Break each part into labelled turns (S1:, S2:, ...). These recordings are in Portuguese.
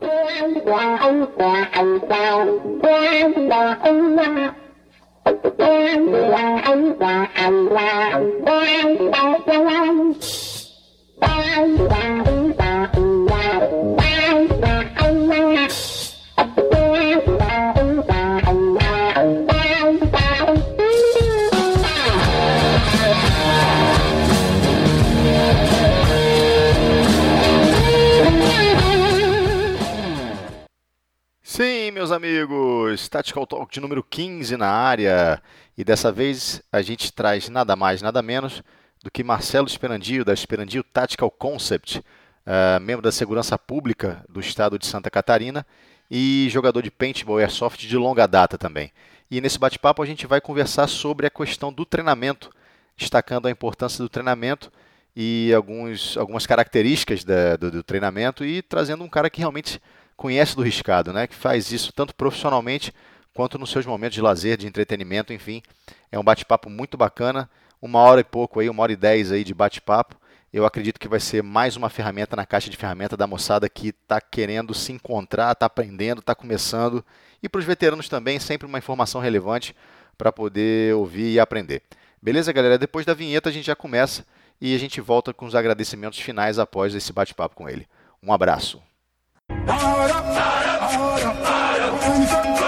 S1: Sim, meus amigos, Tactical Talk de número 15 na área. E dessa vez a gente traz nada mais, nada menos do que Marcelo Esperandio, da Esperandio Tactical Concept, uh, membro da Segurança Pública do Estado de Santa Catarina e jogador de paintball airsoft de longa data também. E nesse bate-papo a gente vai conversar sobre a questão do treinamento, destacando a importância do treinamento e alguns, algumas características da, do, do treinamento e trazendo um cara que realmente conhece do riscado, né? Que faz isso tanto profissionalmente quanto nos seus momentos de lazer, de entretenimento, enfim. É um bate-papo muito bacana, uma hora e pouco aí, uma hora e dez aí de bate-papo. Eu acredito que vai ser mais uma ferramenta na caixa de ferramenta da moçada que está querendo se encontrar, está aprendendo, está começando. E para os veteranos também, sempre uma informação relevante para poder ouvir e aprender. Beleza, galera? Depois da vinheta a gente já começa e a gente volta com os agradecimentos finais após esse bate-papo com ele. Um abraço. Hold up, hold up, hold up, hold up.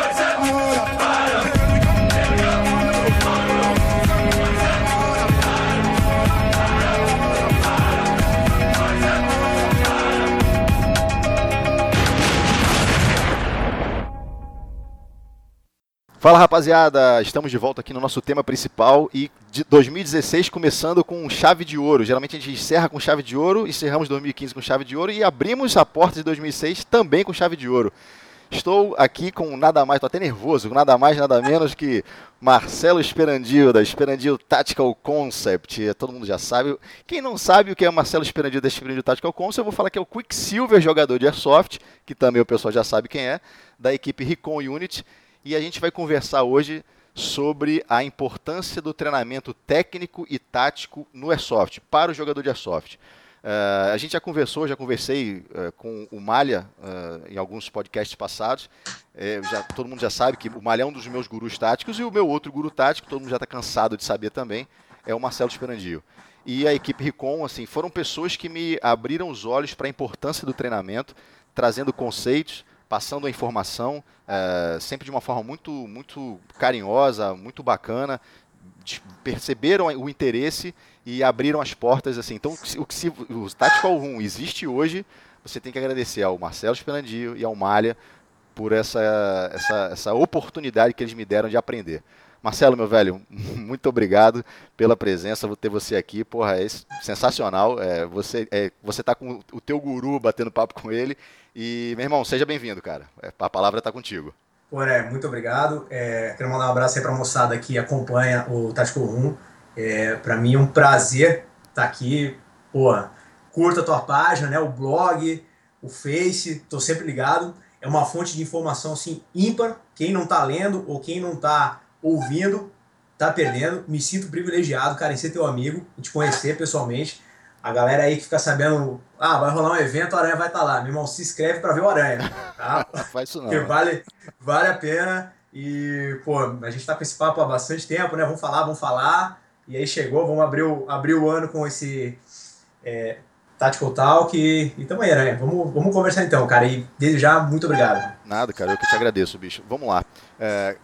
S1: Fala rapaziada, estamos de volta aqui no nosso tema principal e de 2016 começando com chave de ouro. Geralmente a gente encerra com chave de ouro, encerramos 2015 com chave de ouro e abrimos a porta de 2006 também com chave de ouro. Estou aqui com nada mais, estou até nervoso, com nada mais, nada menos que Marcelo Esperandio, da Esperandio Tactical Concept. Todo mundo já sabe. Quem não sabe o que é Marcelo Esperandio da Esperandio Tactical Concept, eu vou falar que é o Quicksilver, jogador de Airsoft, que também o pessoal já sabe quem é, da equipe Recon Unit e a gente vai conversar hoje sobre a importância do treinamento técnico e tático no Airsoft, para o jogador de Airsoft. Uh, a gente já conversou, já conversei uh, com o Malha uh, em alguns podcasts passados. Já, todo mundo já sabe que o Malha é um dos meus gurus táticos e o meu outro guru tático, todo mundo já está cansado de saber também, é o Marcelo Esperandio. E a equipe Ricom, assim, foram pessoas que me abriram os olhos para a importância do treinamento, trazendo conceitos, passando a informação, é, sempre de uma forma muito, muito carinhosa, muito bacana, perceberam o interesse e abriram as portas assim. Então, o que se, o Tactical Room existe hoje, você tem que agradecer ao Marcelo Esperandio e ao Malha por essa, essa, essa oportunidade que eles me deram de aprender. Marcelo, meu velho, muito obrigado pela presença, vou ter você aqui, porra, é sensacional. É, você é, você tá com o teu guru batendo papo com ele e, meu irmão, seja bem-vindo, cara. É, a palavra está contigo.
S2: Poré, muito obrigado. É, quero mandar um abraço aí para a moçada que acompanha o Tático Room. É, para mim é um prazer estar tá aqui. Pô, curta a tua página, né, o blog, o Face, tô sempre ligado. É uma fonte de informação assim ímpar. Quem não está lendo ou quem não está ouvindo, tá perdendo. Me sinto privilegiado, cara, em ser teu amigo, te conhecer pessoalmente. A galera aí que fica sabendo, ah, vai rolar um evento, o Aranha vai estar tá lá. Meu irmão, se inscreve para ver o Aranha. Tá?
S1: Faz isso não.
S2: Porque vale, vale a pena. E, pô, a gente tá com esse papo há bastante tempo, né? Vamos falar, vamos falar. E aí chegou, vamos abrir o, abrir o ano com esse é, Tactical Talk. E, e tamo aí, Aranha. Vamos, vamos conversar então, cara. E desde já, muito obrigado.
S1: Nada, cara. Eu que te agradeço, bicho. Vamos lá. É,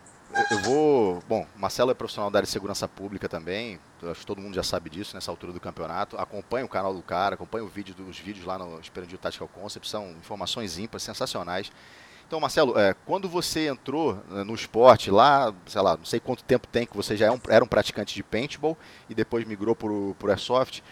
S1: eu vou. Bom, Marcelo é profissional da área de segurança pública também. Acho que todo mundo já sabe disso nessa altura do campeonato. Acompanha o canal do cara, acompanha o vídeo vídeos lá no Esperandio Tactical Concept. São informações ímpares, sensacionais. Então, Marcelo, é, quando você entrou né, no esporte lá, sei lá, não sei quanto tempo tem que você já é era um praticante de paintball e depois migrou para o Airsoft.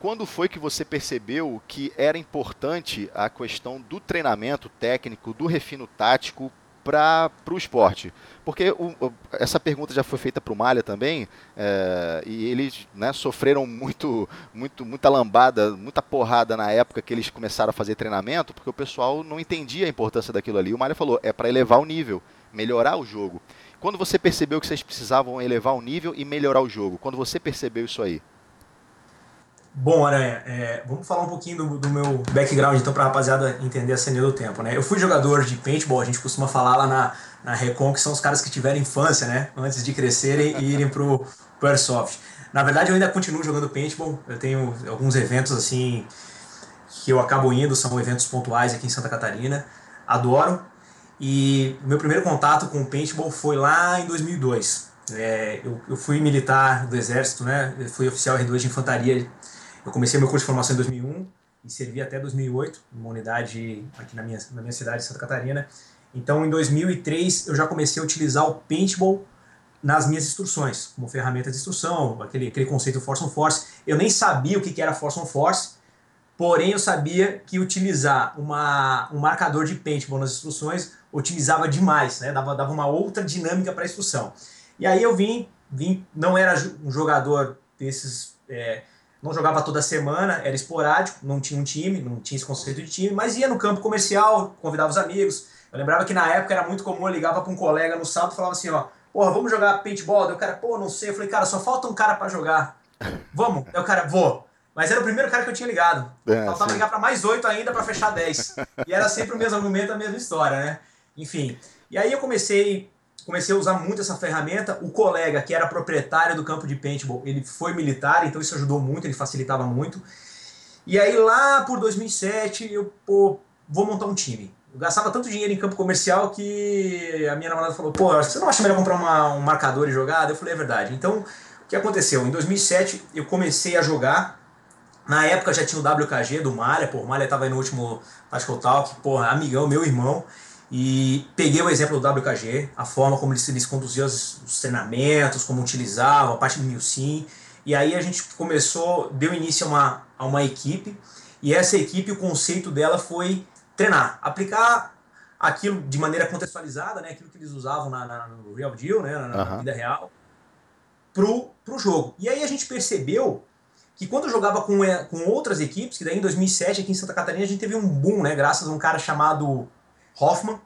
S1: Quando foi que você percebeu que era importante a questão do treinamento técnico, do refino tático para o esporte? Porque o, essa pergunta já foi feita para o Malha também, é, e eles né, sofreram muito, muito, muita lambada, muita porrada na época que eles começaram a fazer treinamento, porque o pessoal não entendia a importância daquilo ali. O Malha falou, é para elevar o nível, melhorar o jogo. Quando você percebeu que vocês precisavam elevar o nível e melhorar o jogo? Quando você percebeu isso aí?
S2: Bom, Aranha, é, vamos falar um pouquinho do, do meu background, então, para a rapaziada entender a cena do tempo, né? Eu fui jogador de paintball, a gente costuma falar lá na, na Recon, que são os caras que tiveram infância, né? Antes de crescerem e irem pro, pro Airsoft. Na verdade, eu ainda continuo jogando paintball, eu tenho alguns eventos, assim, que eu acabo indo, são eventos pontuais aqui em Santa Catarina, adoro. E meu primeiro contato com o paintball foi lá em 2002. É, eu, eu fui militar do exército, né? Eu fui oficial R2 de infantaria eu comecei meu curso de formação em 2001 e servi até 2008, numa unidade aqui na minha, na minha cidade, Santa Catarina. Então, em 2003, eu já comecei a utilizar o paintball nas minhas instruções, como ferramenta de instrução, aquele, aquele conceito force on force. Eu nem sabia o que era force on force, porém eu sabia que utilizar uma, um marcador de paintball nas instruções utilizava demais, né? dava, dava uma outra dinâmica para a instrução. E aí eu vim, vim não era um jogador desses é, não jogava toda semana, era esporádico, não tinha um time, não tinha esse conceito de time, mas ia no campo comercial, convidava os amigos. Eu lembrava que na época era muito comum, eu ligava para um colega no sábado e falava assim, ó, porra, vamos jogar paintball? Daí o cara, pô, não sei. Eu falei, cara, só falta um cara para jogar. Vamos? Daí o cara, vou. Mas era o primeiro cara que eu tinha ligado. É, Faltava ligar para mais oito ainda para fechar dez. E era sempre o mesmo argumento, a mesma história, né? Enfim. E aí eu comecei comecei a usar muito essa ferramenta. O colega, que era proprietário do campo de paintball, ele foi militar, então isso ajudou muito, ele facilitava muito. E aí lá por 2007, eu, pô, vou montar um time. Eu gastava tanto dinheiro em campo comercial que a minha namorada falou, pô, você não acha melhor comprar uma, um marcador e jogar? Eu falei, é verdade. Então, o que aconteceu? Em 2007, eu comecei a jogar. Na época já tinha o WKG do Malha, pô, o Malha tava aí no último Tactical Talk, pô, amigão, meu irmão. E peguei o exemplo do WKG, a forma como eles, eles conduziam os, os treinamentos, como utilizavam, a parte do Milsim. E aí a gente começou, deu início a uma, a uma equipe, e essa equipe, o conceito dela foi treinar, aplicar aquilo de maneira contextualizada, né, aquilo que eles usavam na, na no Real Deal, né, na, uhum. vida real, pro, pro jogo. E aí a gente percebeu que quando jogava com, é, com outras equipes, que daí em 2007 aqui em Santa Catarina a gente teve um boom, né, graças a um cara chamado Hoffman.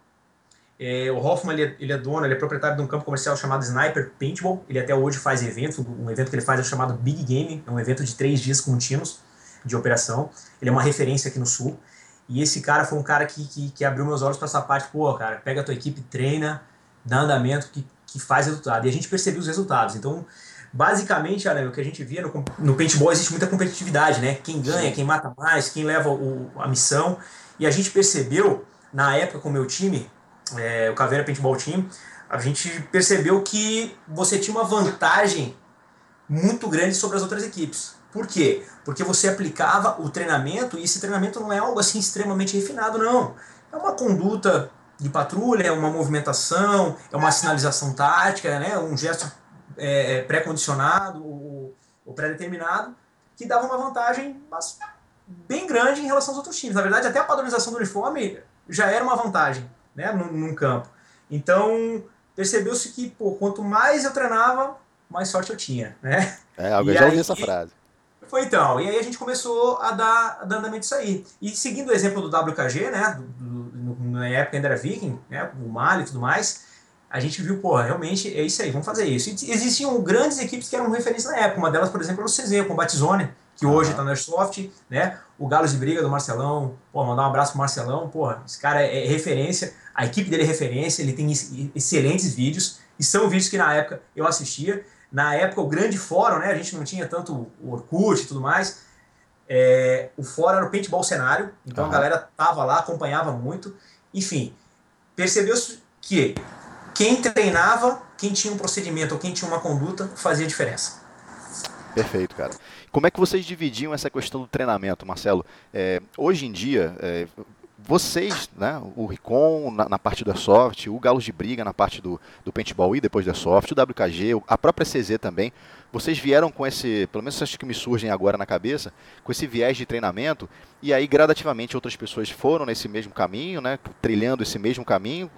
S2: É, o Hoffman ele é, ele é, dono, ele é proprietário de um campo comercial chamado Sniper Paintball. Ele até hoje faz evento, um evento que ele faz é chamado Big Game, é um evento de três dias contínuos de operação. Ele é uma referência aqui no Sul. E esse cara foi um cara que, que, que abriu meus olhos para essa parte. Pô, cara, pega a tua equipe, treina, dá andamento, que, que faz resultado. E a gente percebeu os resultados. Então, basicamente, o que a gente via no, no paintball existe muita competitividade, né? Quem ganha, quem mata mais, quem leva o, a missão. E a gente percebeu na época com o meu time, é, o Caveira Paintball Team, a gente percebeu que você tinha uma vantagem muito grande sobre as outras equipes. Por quê? Porque você aplicava o treinamento e esse treinamento não é algo assim extremamente refinado, não. É uma conduta de patrulha, é uma movimentação, é uma sinalização tática, né? um gesto é, pré-condicionado ou, ou pré-determinado que dava uma vantagem bem grande em relação aos outros times. Na verdade, até a padronização do uniforme já era uma vantagem né, num, num campo. Então, percebeu-se que pô, quanto mais eu treinava, mais sorte eu tinha. Né?
S1: É, alguém já ouviu essa frase.
S2: Foi então. E aí a gente começou a dar, a dar andamento isso aí. E seguindo o exemplo do WKG, né, do, do, na época ainda era Viking, né, o Mali e tudo mais, a gente viu, pô, realmente é isso aí, vamos fazer isso. E existiam grandes equipes que eram referência na época. Uma delas, por exemplo, era o CZ, o Batizone, que hoje está no Airsoft, né? O Galo de Briga do Marcelão, pô, mandar um abraço pro Marcelão, pô, esse cara é, é referência, a equipe dele é referência, ele tem excelentes vídeos, e são vídeos que na época eu assistia. Na época, o grande fórum, né? A gente não tinha tanto o Orkut e tudo mais. É, o fórum era o paintball cenário, então uhum. a galera tava lá, acompanhava muito. Enfim, percebeu-se que quem treinava, quem tinha um procedimento ou quem tinha uma conduta, fazia diferença.
S1: Perfeito, cara. Como é que vocês dividiam essa questão do treinamento, Marcelo? É, hoje em dia, é, vocês, né, o Ricon na, na, parte da soft, o Galos de Briga na parte do, do paintball e depois da soft, o WKG, a própria CZ também, vocês vieram com esse, pelo menos acho que me surgem agora na cabeça, com esse viés de treinamento, e aí gradativamente outras pessoas foram nesse mesmo caminho, né, trilhando esse mesmo caminho,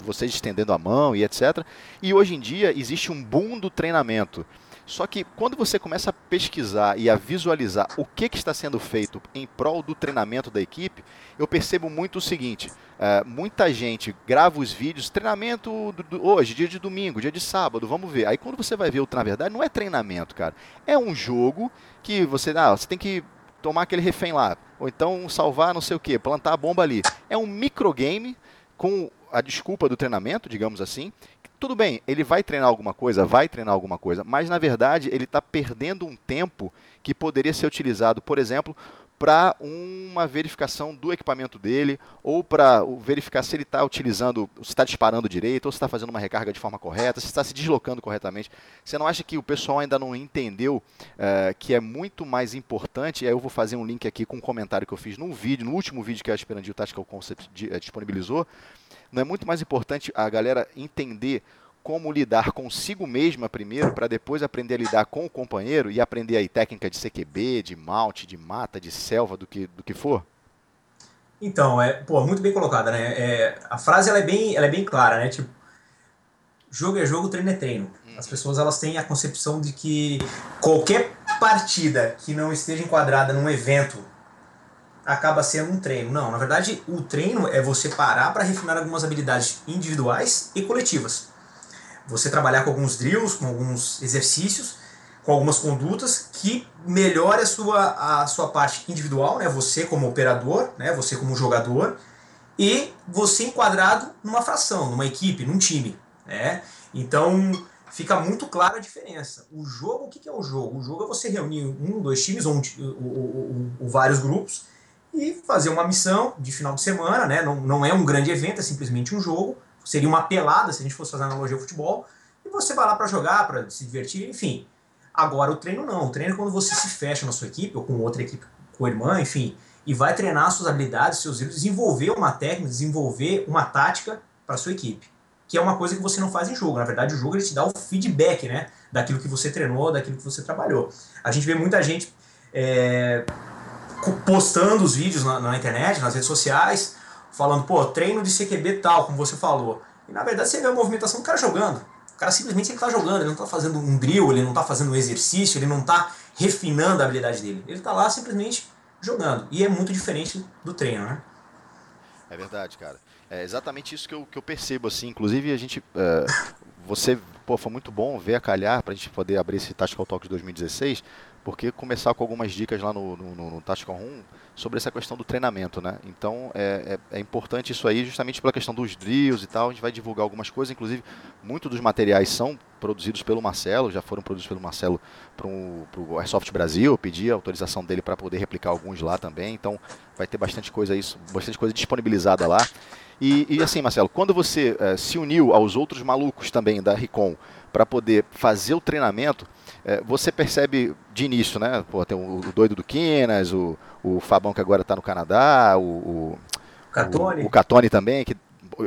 S1: vocês estendendo a mão e etc. E hoje em dia existe um boom do treinamento Só que quando você começa a pesquisar e a visualizar o que, que está sendo feito em prol do treinamento da equipe, eu percebo muito o seguinte: é, muita gente grava os vídeos, treinamento do, do, hoje, dia de domingo, dia de sábado, vamos ver. Aí quando você vai ver, na verdade, não é treinamento, cara. É um jogo que você, ah, você tem que tomar aquele refém lá, ou então salvar não sei o que, plantar a bomba ali. É um microgame com a desculpa do treinamento, digamos assim. Tudo bem, ele vai treinar alguma coisa, vai treinar alguma coisa, mas na verdade ele está perdendo um tempo que poderia ser utilizado, por exemplo, para uma verificação do equipamento dele, ou para verificar se ele está utilizando, se está disparando direito, ou se está fazendo uma recarga de forma correta, se está se deslocando corretamente. Você não acha que o pessoal ainda não entendeu uh, que é muito mais importante? E aí eu vou fazer um link aqui com um comentário que eu fiz no vídeo, no último vídeo que a Esperandil Tactical Concept eh, disponibilizou. Não é muito mais importante a galera entender como lidar consigo mesma primeiro, para depois aprender a lidar com o companheiro e aprender aí técnica de CQB, de malte, de mata, de selva, do que, do que for?
S2: Então, é, pô, muito bem colocada, né? É, a frase ela é, bem, ela é bem clara, né? Tipo, jogo é jogo, treino é treino. Hum. As pessoas elas têm a concepção de que qualquer partida que não esteja enquadrada num evento acaba sendo um treino. Não, na verdade, o treino é você parar para refinar algumas habilidades individuais e coletivas você trabalhar com alguns drills, com alguns exercícios, com algumas condutas que melhore a sua, a sua parte individual, né? você como operador, né? você como jogador, e você enquadrado numa fração, numa equipe, num time. Né? Então fica muito clara a diferença. O jogo, o que é o jogo? O jogo é você reunir um, dois times ou, um, ou, ou, ou vários grupos e fazer uma missão de final de semana, né? não, não é um grande evento, é simplesmente um jogo, seria uma pelada, se a gente fosse fazer analogia ao futebol, e você vai lá para jogar, para se divertir, enfim. Agora, o treino não. O treino é quando você se fecha na sua equipe, ou com outra equipe, com a irmã, enfim, e vai treinar suas habilidades, seus erros, desenvolver uma técnica, desenvolver uma tática para sua equipe. Que é uma coisa que você não faz em jogo. Na verdade, o jogo ele te dá o feedback, né? Daquilo que você treinou, daquilo que você trabalhou. A gente vê muita gente é, postando os vídeos na, na internet, nas redes sociais, falando, pô, treino de CQB tal, como você falou. E na verdade você vê a movimentação do cara jogando. O cara simplesmente ele tá jogando, ele não está fazendo um drill, ele não está fazendo um exercício, ele não está refinando a habilidade dele. Ele está lá simplesmente jogando. E é muito diferente do treino, né?
S1: É verdade, cara. É exatamente isso que eu, que eu percebo, assim. Inclusive, a gente. Uh, você, pô, foi muito bom ver a calhar para a gente poder abrir esse Tactical Talk de 2016, porque começar com algumas dicas lá no, no, no, no Tactical Room sobre essa questão do treinamento, né? Então é, é, é, importante isso aí, justamente pela questão dos drills e tal. A gente vai divulgar algumas coisas, inclusive muitos dos materiais são produzidos pelo Marcelo, já foram produzidos pelo Marcelo para o Airsoft Brasil. Eu pedi a autorização dele para poder replicar alguns lá também. Então vai ter bastante coisa isso, bastante coisa disponibilizada lá. E, e assim, Marcelo, quando você é, se uniu aos outros malucos também da Ricom para poder fazer o treinamento, é, você percebe de início, né? Pô, tem o, o doido do Quinas, o, o Fabão que agora está no Canadá, o, o,
S2: Catone.
S1: o, o Catone também, que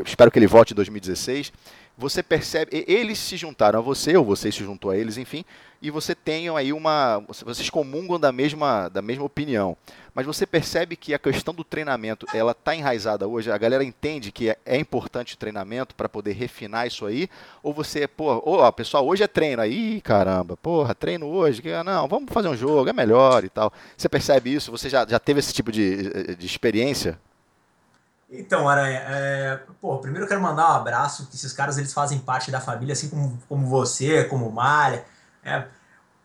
S1: espero que ele volte em 2016 você percebe, eles se juntaram a você, ou você se juntou a eles, enfim, e você tem aí uma, vocês comungam da mesma, da mesma opinião. Mas você percebe que a questão do treinamento, ela está enraizada hoje, a galera entende que é, é importante o treinamento para poder refinar isso aí, ou você, pô, ó, pessoal, hoje é treino, aí, caramba, porra, treino hoje, não, vamos fazer um jogo, é melhor e tal. Você percebe isso? Você já, já teve esse tipo de, de experiência?
S2: Então, Aranha, é, pô, primeiro eu quero mandar um abraço, que esses caras eles fazem parte da família, assim como, como você, como o Malha. É,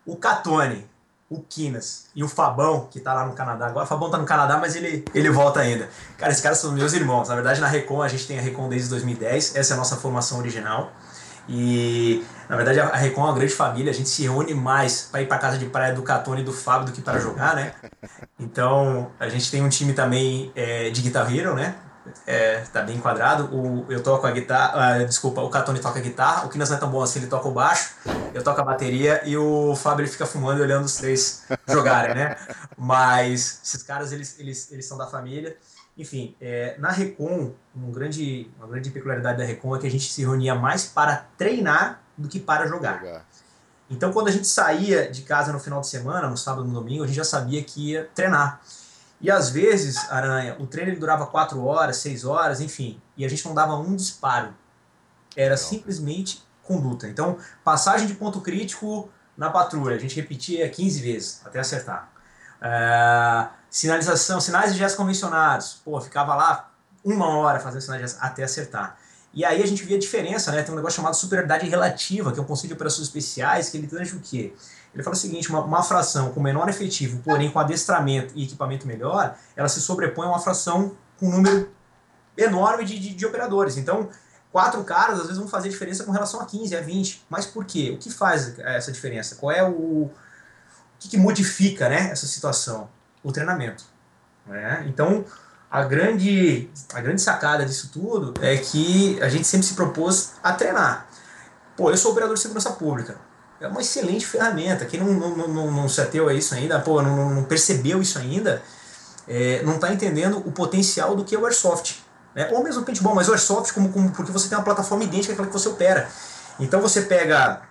S2: o Catone, o Quinas e o Fabão, que tá lá no Canadá. Agora o Fabão tá no Canadá, mas ele, ele volta ainda. Cara, esses caras são meus irmãos. Na verdade, na Recon, a gente tem a Recon desde 2010, essa é a nossa formação original. E, na verdade, a Recon é uma grande família, a gente se reúne mais para ir para casa de praia do Catone e do Fábio do que para jogar, né? Então, a gente tem um time também é, de Guitar Hero, né? É, tá bem enquadrado. O, eu toco a guitarra, uh, desculpa, o Catone toca a guitarra, o Kinas não é tão bom assim, ele toca o baixo, eu toco a bateria e o Fábio ele fica fumando e olhando os três jogarem, né? Mas esses caras, eles, eles, eles são da família. Enfim, é, na Recon, um grande, uma grande peculiaridade da Recon é que a gente se reunia mais para treinar do que para jogar. jogar. Então, quando a gente saía de casa no final de semana, no sábado e no domingo, a gente já sabia que ia treinar. E às vezes, Aranha, o treino ele durava 4 horas, 6 horas, enfim, e a gente não dava um disparo. Era simplesmente conduta. Então, passagem de ponto crítico, na patrulha, a gente repetia 15 vezes até acertar. É, sinalização, sinais de gestos convencionados, pô, ficava lá uma hora fazendo sinais de gestos até acertar. E aí a gente via a diferença, né? Tem um negócio chamado superioridade relativa, que é um conceito de operações especiais, que ele tange o quê? Ele fala o seguinte, uma, uma fração com menor efetivo, porém com adestramento e equipamento melhor, ela se sobrepõe a uma fração com um número enorme de, de, de operadores. Então, quatro caras às vezes vão fazer diferença com relação a 15, a 20. Mas por quê? O que faz essa diferença? Qual é o. O que, que modifica né, essa situação? O treinamento. Né? Então, a grande, a grande sacada disso tudo é que a gente sempre se propôs a treinar. Pô, eu sou operador de segurança pública. É uma excelente ferramenta. Quem não, não, não, não se ateu a isso ainda, pô, não, não percebeu isso ainda, é, não está entendendo o potencial do que é o Airsoft. Né? Ou mesmo o paintball, mas o Airsoft como, como, porque você tem uma plataforma idêntica àquela que você opera. Então você pega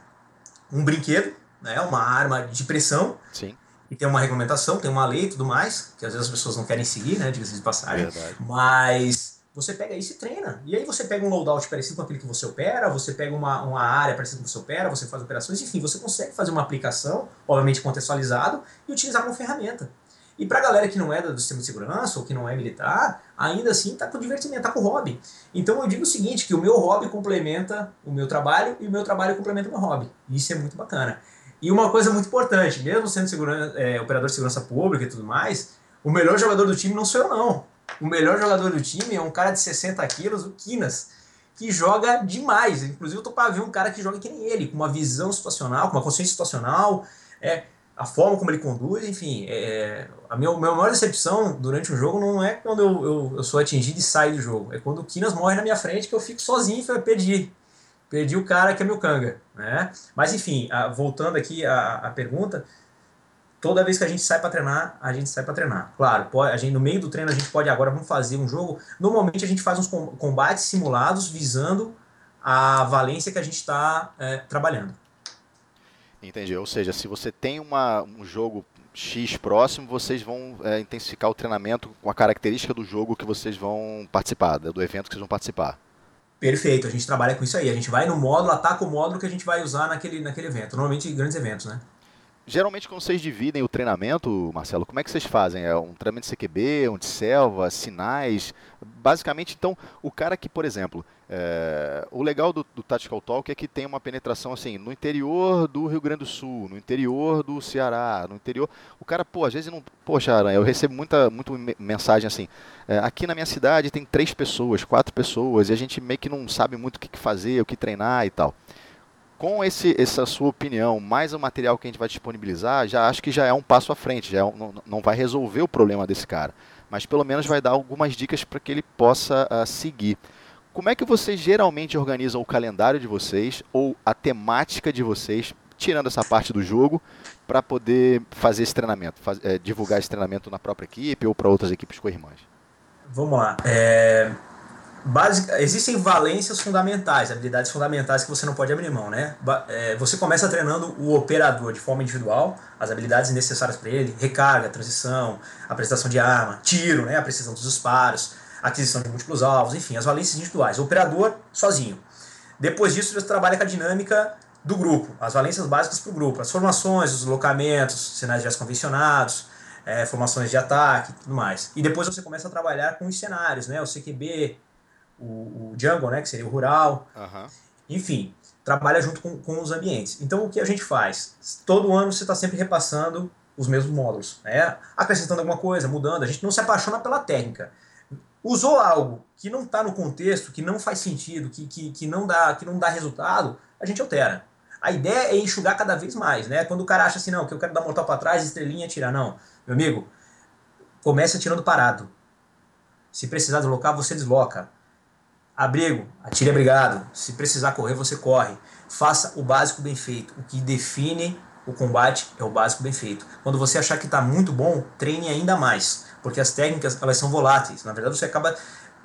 S2: um brinquedo, né, uma arma de pressão,
S1: Sim
S2: e tem uma regulamentação, tem uma lei e tudo mais, que às vezes as pessoas não querem seguir, né, diga-se de passagem. Verdade. Mas você pega isso e treina. E aí você pega um loadout parecido com aquele que você opera, você pega uma, uma área parecida com que você opera, você faz operações, enfim, você consegue fazer uma aplicação, obviamente contextualizado, e utilizar como ferramenta. E para a galera que não é do sistema de segurança ou que não é militar, ainda assim está com divertimento, está com hobby. Então eu digo o seguinte, que o meu hobby complementa o meu trabalho e o meu trabalho complementa o meu hobby. Isso é muito bacana. E uma coisa muito importante, mesmo sendo segurança, é, operador de segurança pública e tudo mais, o melhor jogador do time não sou eu não. O melhor jogador do time é um cara de 60 quilos, o Quinas, que joga demais. Inclusive eu tô para ver um cara que joga que nem ele, com uma visão situacional, com uma consciência situacional, é, a forma como ele conduz, enfim. É, a minha, a minha maior decepção durante o jogo não é quando eu, eu, eu sou atingido e saio do jogo, é quando o Quinas morre na minha frente que eu fico sozinho e perdi perdi o cara que é meu canga, né? Mas enfim, voltando aqui à, pergunta, toda vez que a gente sai para treinar, a gente sai para treinar. Claro, pode, a gente no meio do treino a gente pode agora vamos fazer um jogo. Normalmente a gente faz uns combates simulados visando a valência que a gente está é, trabalhando.
S1: Entendi. Ou seja, se você tem uma, um jogo X próximo, vocês vão é, intensificar o treinamento com a característica do jogo que vocês vão participar, do evento que vocês vão participar.
S2: Perfeito, a gente trabalha com isso aí. A gente vai no módulo, ataca o módulo que a gente vai usar naquele, naquele evento. Normalmente grandes eventos, né?
S1: Geralmente quando vocês dividem o treinamento, Marcelo, como é que vocês fazem? É um treinamento de CQB, um de selva, sinais? Basicamente, então, o cara que, por exemplo, é, o legal do, do Tactical Talk é que tem uma penetração assim, no interior do Rio Grande do Sul, no interior do Ceará, no interior. O cara, pô, às vezes não. Poxa, eu recebo muita, muita mensagem assim. É, aqui na minha cidade tem três pessoas, quatro pessoas, e a gente meio que não sabe muito o que fazer, o que treinar e tal com esse, essa sua opinião, mais o material que a gente vai disponibilizar, já acho que já é um passo à frente, já é um, não, não vai resolver o problema desse cara, mas pelo menos vai dar algumas dicas para que ele possa uh, seguir. Como é que vocês geralmente organizam o calendário de vocês ou a temática de vocês, tirando essa parte do jogo, para poder fazer esse treinamento, faz, é, divulgar esse treinamento na própria equipe ou para outras equipes co-irmãs?
S2: Vamos lá. É, Basic, existem valências fundamentais, habilidades fundamentais que você não pode abrir mão, né? É, você começa treinando o operador de forma individual, as habilidades necessárias para ele, recarga, transição, apresentação de arma, tiro, né? A precisão dos disparos, aquisição de múltiplos alvos, enfim, as valências individuais. O operador sozinho. Depois disso, você trabalha com a dinâmica do grupo, as valências básicas para o grupo, as formações, os deslocamentos, sinais de convencionados, é, formações de ataque tudo mais. E depois você começa a trabalhar com os cenários, né? O CQB, o, o jungle, né, que seria o rural.
S1: Uhum.
S2: Enfim, trabalha junto com, com os ambientes. Então, o que a gente faz? Todo ano você está sempre repassando os mesmos módulos, né? acrescentando alguma coisa, mudando. A gente não se apaixona pela técnica. Usou algo que não está no contexto, que não faz sentido, que, que, que, não dá, que não dá resultado, a gente altera. A ideia é enxugar cada vez mais, né? Quando o cara acha assim, não, que eu quero dar mortal para trás, estrelinha, tirar. Não, meu amigo, comece atirando parado. Se precisar deslocar, você desloca. Abrigo, atire abrigado. Se precisar correr, você corre. Faça o básico bem feito. O que define o combate é o básico bem feito. Quando você achar que está muito bom, treine ainda mais, porque as técnicas elas são voláteis. Na verdade, você acaba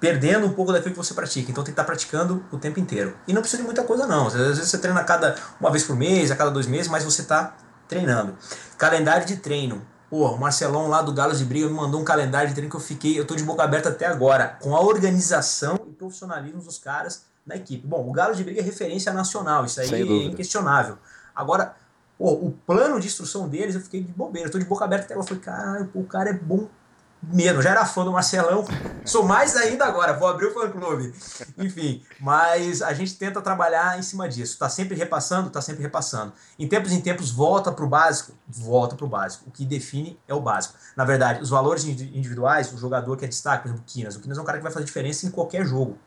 S2: perdendo um pouco daquilo que você pratica. Então tem que estar tá praticando o tempo inteiro. E não precisa de muita coisa não. Às vezes você treina cada uma vez por mês, a cada dois meses, mas você está treinando. Calendário de treino. Pô, o Marcelão lá do Galos de Briga me mandou um calendário de treino que eu fiquei, eu tô de boca aberta até agora, com a organização e profissionalismo dos caras na equipe. Bom, o Galos de Briga é referência nacional, isso aí é inquestionável. Agora, Pô, o plano de instrução deles, eu fiquei de bobeira, eu tô de boca aberta até eu falei, cara, o cara é bom mesmo, já era fã do Marcelão, sou mais ainda agora, vou abrir o fã clube. Enfim, mas a gente tenta trabalhar em cima disso. Tá sempre repassando, tá sempre repassando. Em tempos em tempos, volta pro básico, volta pro básico. O que define é o básico. Na verdade, os valores individuais, o jogador que é destaque, por exemplo, o Quinas. O Quinas é um cara que vai fazer diferença em qualquer jogo.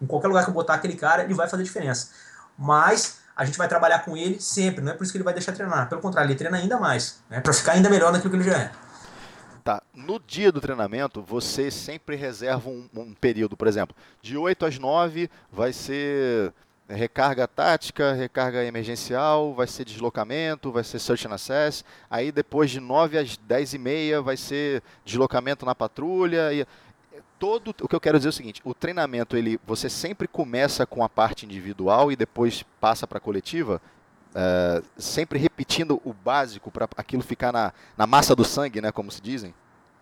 S2: Em qualquer lugar que eu botar aquele cara, ele vai fazer diferença. Mas a gente vai trabalhar com ele sempre, não é por isso que ele vai deixar treinar. Pelo contrário, ele treina ainda mais, né? Para ficar ainda melhor naquilo que ele já é.
S1: Tá. No dia do treinamento, você sempre reserva um, um período, por exemplo, de 8 às 9 vai ser recarga tática, recarga emergencial, vai ser deslocamento, vai ser search and access. Aí depois de 9 às 10 e meia vai ser deslocamento na patrulha. E todo o que eu quero dizer é o seguinte: o treinamento ele você sempre começa com a parte individual e depois passa para a coletiva. Uh, sempre repetindo o básico para aquilo ficar na, na massa do sangue, né, como se dizem,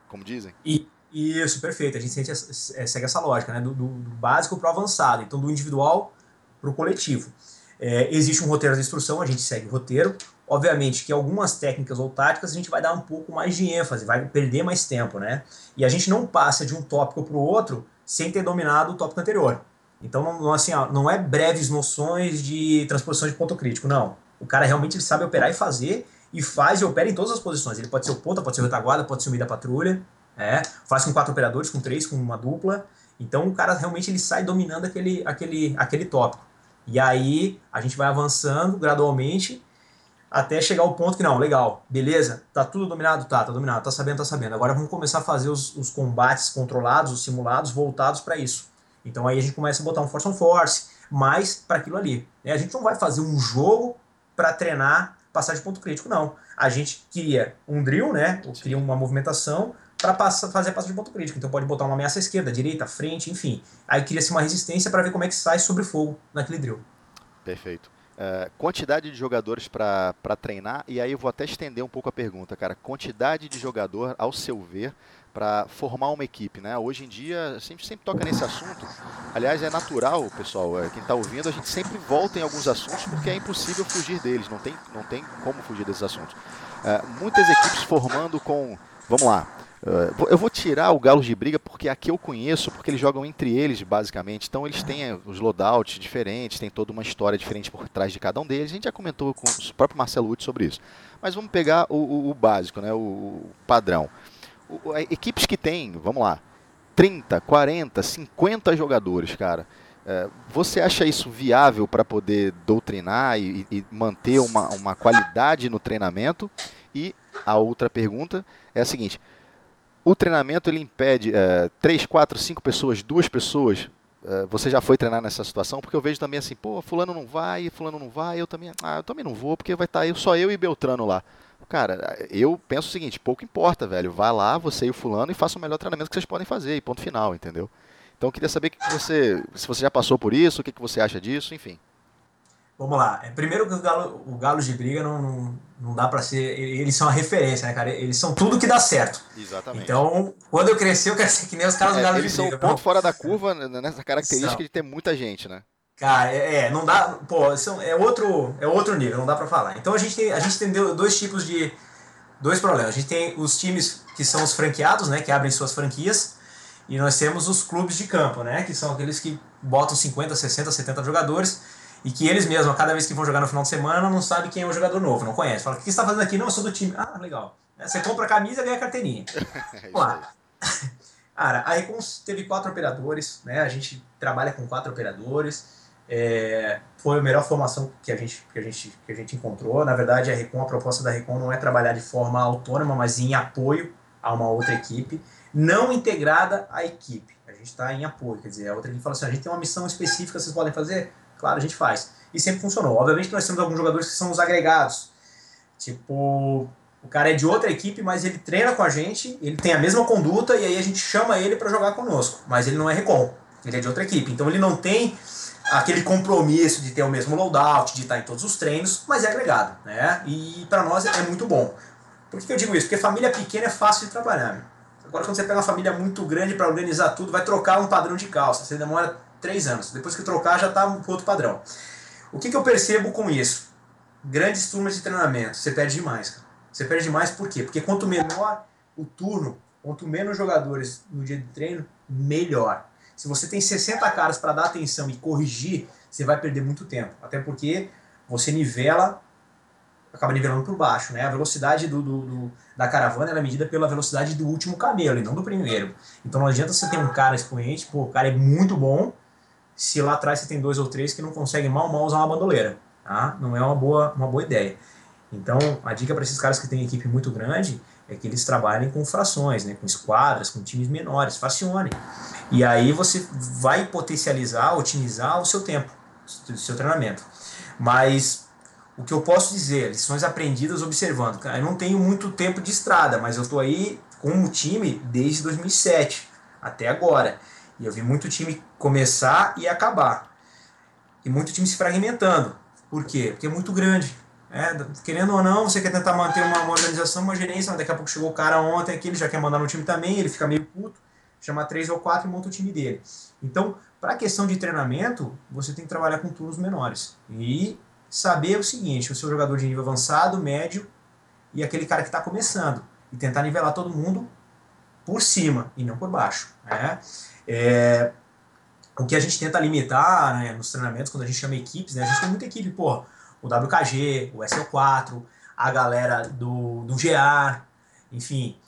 S1: como dizem.
S2: E, isso, perfeito. A gente sente, é, segue essa lógica, né, do, do, do básico para o avançado. Então, do individual para o coletivo. É, existe um roteiro de instrução, a gente segue o roteiro. Obviamente que algumas técnicas ou táticas a gente vai dar um pouco mais de ênfase, vai perder mais tempo, né? E a gente não passa de um tópico para o outro sem ter dominado o tópico anterior. Então, não, assim, ó, não é breves noções de transposição de ponto crítico, não. O cara realmente sabe operar e fazer, e faz e opera em todas as posições. Ele pode ser o ponta, pode ser o retaguarda, pode ser o meio da patrulha, é, faz com quatro operadores, com três, com uma dupla. Então, o cara realmente ele sai dominando aquele, aquele, aquele tópico. E aí, a gente vai avançando gradualmente até chegar ao ponto que, não, legal, beleza, tá tudo dominado? Tá, tá dominado, tá sabendo, tá sabendo. Agora vamos começar a fazer os, os combates controlados, os simulados, voltados para isso. Então aí a gente começa a botar um force on force, mais para aquilo ali. Né? A gente não vai fazer um jogo para treinar passar de ponto crítico, não. A gente cria um drill, né? Ou cria uma movimentação para fazer a passagem de ponto crítico. Então pode botar uma ameaça à esquerda, à direita, à frente, enfim. Aí cria-se uma resistência para ver como é que sai sobre fogo naquele drill.
S1: Perfeito. Uh, quantidade de jogadores para treinar, e aí eu vou até estender um pouco a pergunta, cara. Quantidade de jogador, ao seu ver, para formar uma equipe, né? Hoje em dia, a gente sempre toca nesse assunto. Aliás, é natural, pessoal, é, quem está ouvindo, a gente sempre volta em alguns assuntos porque é impossível fugir deles, não tem, não tem como fugir desses assuntos. Uh, muitas equipes formando com, vamos lá, Uh, eu vou tirar o Galo de Briga porque aqui eu conheço, porque eles jogam entre eles, basicamente. Então eles têm os loadouts diferentes, tem toda uma história diferente por trás de cada um deles. A gente já comentou com o próprio Marcelo Uti sobre isso. Mas vamos pegar o, o, o básico, né, o, o padrão. Equipes que têm, vamos lá, 30, 40, 50 jogadores, cara. Uh, você acha isso viável para poder doutrinar e, e manter uma, uma qualidade no treinamento? E a outra pergunta é a seguinte o treinamento ele impede é, três, quatro, cinco pessoas, duas pessoas. É, você já foi treinar nessa situação? Porque eu vejo também assim, pô, fulano não vai, fulano não vai, eu também, ah, eu também não vou, porque vai estar tá só eu e Beltrano lá. Cara, eu penso o seguinte, pouco importa, velho. Vá lá, você e o fulano, e faça o melhor treinamento que vocês podem fazer, e ponto final, entendeu? Então eu queria saber que você, se você já passou por isso, o que, que você acha disso, enfim.
S2: Vamos lá. É, primeiro que o Galo, o Galo de Briga não, não, não dá para ser. Eles são a referência, né, cara? Eles são tudo que dá certo.
S1: Exatamente.
S2: Então, quando eu crescer, eu quero ser que nem os caras do
S1: é,
S2: Galo
S1: de Briga. Eles são ponto fora da curva nessa característica são. de ter muita gente, né?
S2: Cara, é, é, não dá. Pô, são, é, outro, é outro nível, não dá para falar. Então a gente, tem, a gente tem dois tipos de. Dois problemas. A gente tem os times que são os franqueados, né? Que abrem suas franquias. E nós temos os clubes de campo, né? Que são aqueles que botam 50, 60, 70 jogadores e que eles mesmos, a cada vez que vão jogar no final de semana, não sabem quem é o jogador novo, não conhece. Fala, o que você está fazendo aqui? Não, eu sou do time. Ah, legal. Você compra a camisa e ganha a carteirinha. Vamos lá. Cara, a teve quatro operadores, né? A gente trabalha com quatro operadores. É, foi a melhor formação que a, gente, que, a gente, que a gente encontrou. Na verdade, a Recon, a proposta da Recon não é trabalhar de forma autônoma, mas em apoio a uma outra equipe, não integrada à equipe. A gente está em apoio, quer dizer, a outra equipe fala assim: a gente tem uma missão específica, vocês podem fazer? Claro, a gente faz. E sempre funcionou. Obviamente nós temos alguns jogadores que são os agregados. Tipo, o cara é de outra equipe, mas ele treina com a gente, ele tem a mesma conduta e aí a gente chama ele para jogar conosco. Mas ele não é recon, ele é de outra equipe. Então ele não tem aquele compromisso de ter o mesmo loadout, de estar em todos os treinos, mas é agregado, né? E para nós é muito bom. Por que eu digo isso? Porque família pequena é fácil de trabalhar. Agora quando você pega uma família muito grande para organizar tudo, vai trocar um padrão de calça, você demora três anos. Depois que trocar, já está outro padrão. O que, que eu percebo com isso? grandes turmas de treinamento, você perde demais, cara. Você perde demais por quê? Porque quanto menor o turno, quanto menos jogadores no dia de treino, melhor. Se você tem 60 caras para dar atenção e corrigir, você vai perder muito tempo. Até porque você nivela, acaba nivelando por baixo. Né? A velocidade do, do, do da caravana é medida pela velocidade do último camelo e não do primeiro. Então não adianta você ter um cara expoente, pô, o cara é muito bom, se lá atrás você tem dois ou três que não conseguem mal mal usar uma bandoleira. Tá? Não é uma boa, uma boa ideia. Então, a dica para esses caras que têm equipe muito grande é que eles trabalhem com frações, né, com esquadras, com times menores, facione. E aí você vai potencializar, otimizar o seu tempo, o seu treinamento. Mas o que eu posso dizer, lições aprendidas observando. Eu não tenho muito tempo de estrada, mas eu estou aí com o time desde 2007 até agora. E eu vi muito time começar e acabar. E muito time se fragmentando. Por quê? Porque é muito grande. É, querendo ou não, você quer tentar manter uma, uma, organização, uma gerência, mas daqui a pouco chegou o cara ontem aqui, ele já quer mandar no time também, ele fica meio puto, chama três ou quatro e monta o time dele. Então, para a questão de treinamento, você tem que trabalhar com turnos menores. E saber o seguinte, o seu jogador de nível avançado, médio e aquele cara que está começando. E tentar nivelar todo mundo por cima e não por baixo. Né? É, o que a gente tenta limitar né, nos treinamentos, quando a gente chama equipes, né, a gente tem muita equipe, pô, o WKG, o SL4, a galera do, do GA, enfim,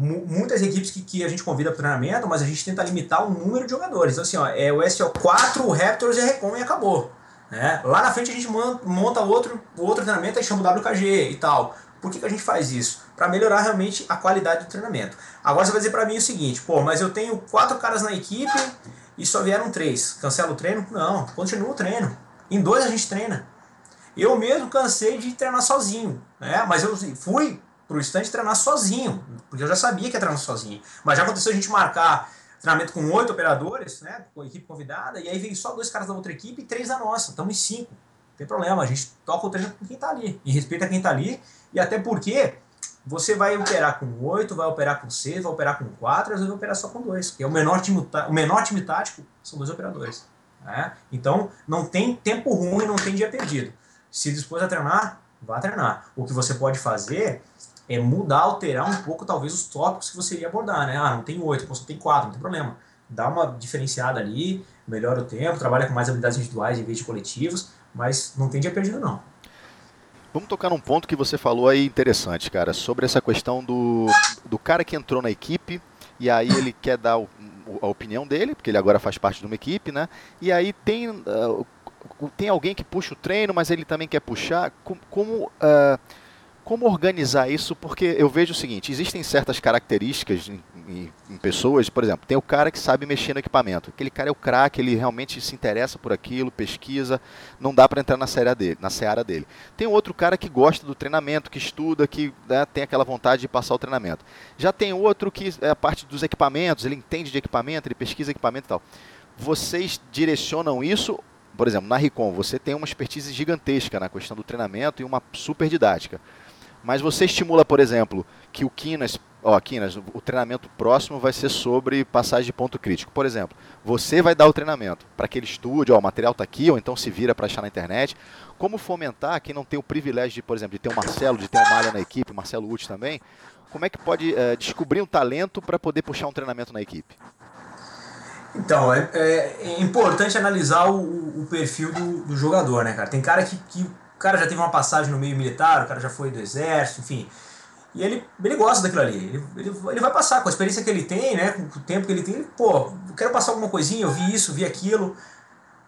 S2: muitas equipes que, que a gente convida para treinamento, mas a gente tenta limitar o número de jogadores. Então, assim, ó, é o SO4, o Raptors e a Recon e acabou. Né? Lá na frente a gente monta outro, outro treinamento e chama o WKG e tal. Por que, que a gente faz isso? Para melhorar realmente a qualidade do treinamento. Agora você vai dizer para mim o seguinte, pô, mas eu tenho quatro caras na equipe e só vieram três. Cancela o treino? Não, continua o treino. Em dois a gente treina. Eu mesmo cansei de treinar sozinho, né? Mas eu fui pro stand treinar sozinho, porque eu já sabia que ia treinar sozinho. Mas já aconteceu a gente marcar treinamento com oito operadores, né? Com a equipe convidada, e aí veio só dois caras da outra equipe e três da nossa. Estamos em cinco. Não tem problema, a gente toca o treino com quem tá ali. E respeita quem tá ali. E até porque você vai operar com oito, vai operar com seis, vai operar com quatro, às vezes vai operar só com dois. Porque o menor time, o menor time tático são dois operadores. Né? Então, não tem tempo ruim, não tem dia perdido. Se dispôs a treinar, vá treinar. O que você pode fazer é mudar, alterar um pouco, talvez, os tópicos que você iria abordar, né? Ah, não tem oito, você tem quatro, não tem problema. Dá uma diferenciada ali, melhora o tempo, trabalha com mais habilidades individuais em vez de coletivos, mas não tem dia perdido, não.
S1: Vamos tocar num ponto que você falou aí interessante, cara, sobre essa questão do, do cara que entrou na equipe e aí ele quer dar o, a opinião dele, porque ele agora faz parte de uma equipe, né? E aí tem uh, tem alguém que puxa o treino, mas ele também quer puxar. Como, como, uh, como organizar isso? Porque eu vejo o seguinte: existem certas características em, em, em, pessoas, por exemplo, tem o cara que sabe mexer no equipamento. Aquele cara é o craque, ele realmente se interessa por aquilo, pesquisa, não dá para entrar na seara dele, na seara dele. Tem outro cara que gosta do treinamento, que estuda, que né, tem aquela vontade de passar o treinamento. Já tem outro que é a parte dos equipamentos, ele entende de equipamento, ele pesquisa equipamento e tal. Vocês direcionam isso por exemplo, na Ricom, você tem uma expertise gigantesca na questão do treinamento e uma super didática. Mas você estimula, por exemplo, que o Quinas, ó, Quinas, o treinamento próximo vai ser sobre passagem de ponto crítico. Por exemplo, você vai dar o treinamento para que ele estude, ó, o material está aqui, ou então se vira para achar na internet. Como fomentar quem não tem o privilégio de, por exemplo, de ter o Marcelo, de ter o Malha na equipe, o Marcelo Uti também, como é que pode é, descobrir um talento para poder puxar um treinamento na equipe?
S2: Então, é, é, é importante analisar o, o perfil do, do, jogador, né, cara? Tem cara que, que cara já teve uma passagem no meio militar, o cara já foi do exército, enfim. E ele, ele gosta daquilo ali. Ele, ele, ele vai passar com a experiência que ele tem, né? Com o tempo que ele tem. Ele, pô, quero passar alguma coisinha, eu vi isso, vi aquilo.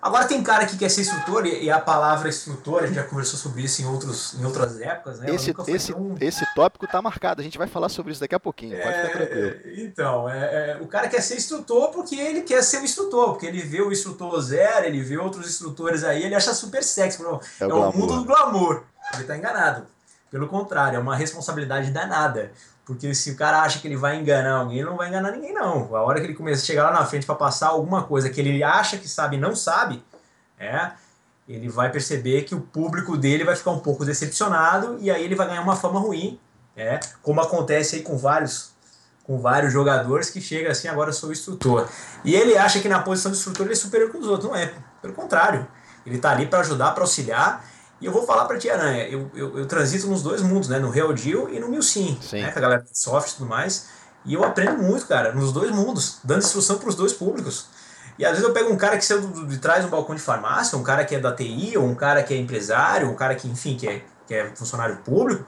S2: Agora tem cara que quer ser instrutor, e a palavra instrutor, a gente já conversou sobre isso em, outros, em outras épocas, né?
S1: Esse, esse, esse tópico tá marcado, a gente vai falar sobre isso daqui a pouquinho, pode ficar é, tranquilo.
S2: Então, é, é, o cara quer ser instrutor porque ele quer ser um instrutor, porque ele vê o instrutor zero, ele vê outros instrutores aí, ele acha super sexy, é, é o mundo do glamour. Ele tá enganado. Pelo contrário, é uma responsabilidade danada. Porque se o cara acha que ele vai enganar alguém, ele não vai enganar ninguém, não. A hora que ele começa a chegar lá na frente para passar alguma coisa que ele acha que sabe e não sabe, é, ele vai perceber que o público dele vai ficar um pouco decepcionado e aí ele vai ganhar uma fama ruim, é, como acontece aí com vários com vários jogadores que chega assim, agora eu sou o instrutor. E ele acha que na posição de instrutor ele é superior que os outros. Não é, pelo contrário. Ele está ali para ajudar, para auxiliar E eu vou falar para ti, Aranha, eu, eu, eu, transito nos dois mundos, né? No Real Deal e no Milsim, né? Com a galera de software e tudo mais. E eu aprendo muito, cara, nos dois mundos, dando instrução para os dois públicos. E às vezes eu pego um cara que saiu de trás de um balcão de farmácia, um cara que é da TI, ou um cara que é empresário, um cara que, enfim, que é, que é funcionário público,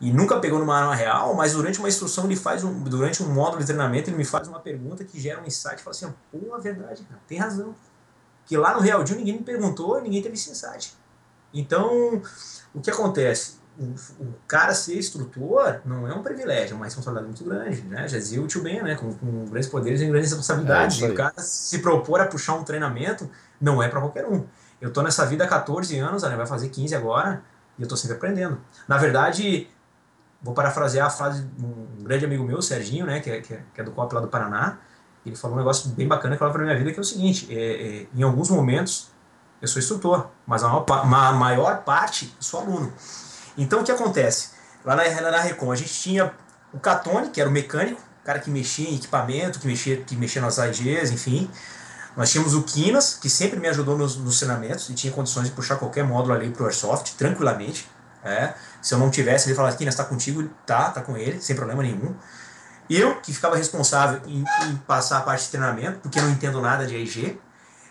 S2: e nunca pegou numa arma real, mas durante uma instrução ele faz um, durante um módulo de treinamento ele me faz uma pergunta que gera um insight e fala assim, pô, é verdade, cara, tem razão. Que lá no Real Deal ninguém me perguntou, ninguém teve esse insight. Então, o que acontece? O, o, cara ser instrutor não é um privilégio, é uma responsabilidade muito grande, né? Já dizia o tio Ben, né? Com, com grandes poderes e grandes responsabilidades. É o cara se propor a puxar um treinamento não é para qualquer um. Eu tô nessa vida há 14 anos, vai fazer 15 agora, e eu tô sempre aprendendo. Na verdade, vou parafrasear a frase de um grande amigo meu, Serginho, né? Que é, que é, que é do COP lá do Paraná. Ele falou um negócio bem bacana que falou pra minha vida, que é o seguinte, é, é, em alguns momentos eu sou instrutor, mas a maior, a maior parte eu sou aluno. Então o que acontece? Lá na, na Recon a gente tinha o Catone, que era o mecânico, o cara que mexia em equipamento, que mexia, que mexia nas AGs, enfim. Nós tínhamos o Quinas, que sempre me ajudou nos, nos treinamentos e tinha condições de puxar qualquer módulo ali pro Airsoft, tranquilamente. É. Se eu não tivesse, ele falava, Quinas, tá contigo? Tá, tá com ele, sem problema nenhum. Eu, que ficava responsável em, em passar a parte de treinamento, porque não entendo nada de AIG,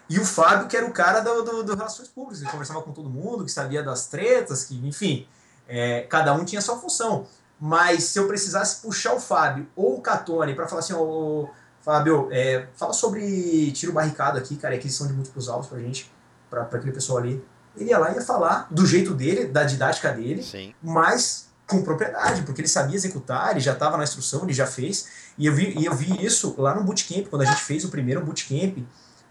S2: e o Fábio, que era o cara do, do, do Relações Públicas, ele conversava com todo mundo, que sabia das tretas, que, enfim, é, cada um tinha sua função. Mas se eu precisasse puxar o Fábio ou o Catone para falar assim, ô, Fábio, é, fala sobre tiro barricado aqui, cara, aquisição de múltiplos alvos pra gente, pra, pra aquele pessoal ali. Ele ia lá e ia falar do jeito dele, da didática dele, Sim. mas com propriedade, porque ele sabia executar, ele já estava na instrução, ele já fez. E eu vi, e eu vi isso lá no bootcamp, quando a gente fez o primeiro bootcamp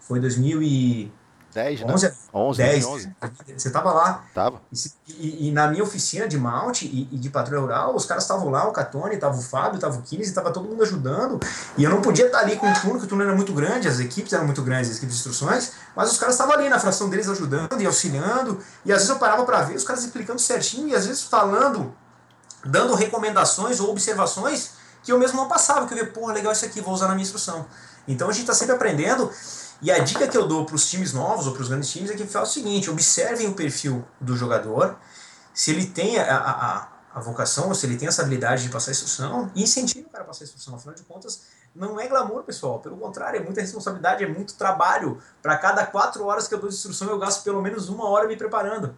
S2: foi 2010, 11, né? 11, 10. 11. Você tava lá.
S1: Tava.
S2: E, e, na minha oficina de mount e, e de patrulha rural, os caras estavam lá, o Catone, tava o Fábio, tava o Kines, e tava todo mundo ajudando. E eu não podia estar ali com o turno, que o turno era muito grande, as equipes eram muito grandes, as equipes de instruções, mas os caras estavam ali na fração deles ajudando e auxiliando. E às vezes eu parava para ver os caras explicando certinho e às vezes falando, dando recomendações ou observações que eu mesmo não passava, que eu via, porra, legal isso aqui, vou usar na minha instrução. Então a gente está sempre aprendendo e a dica que eu dou para os times novos ou para os grandes times é que faz o seguinte: observem o perfil do jogador, se ele tem a, a, a vocação, ou se ele tem essa habilidade de passar instrução, e incentive o cara a passar instrução. Afinal de contas, não é glamour, pessoal. Pelo contrário, é muita responsabilidade, é muito trabalho. Para cada quatro horas que eu dou de instrução, eu gasto pelo menos uma hora me preparando.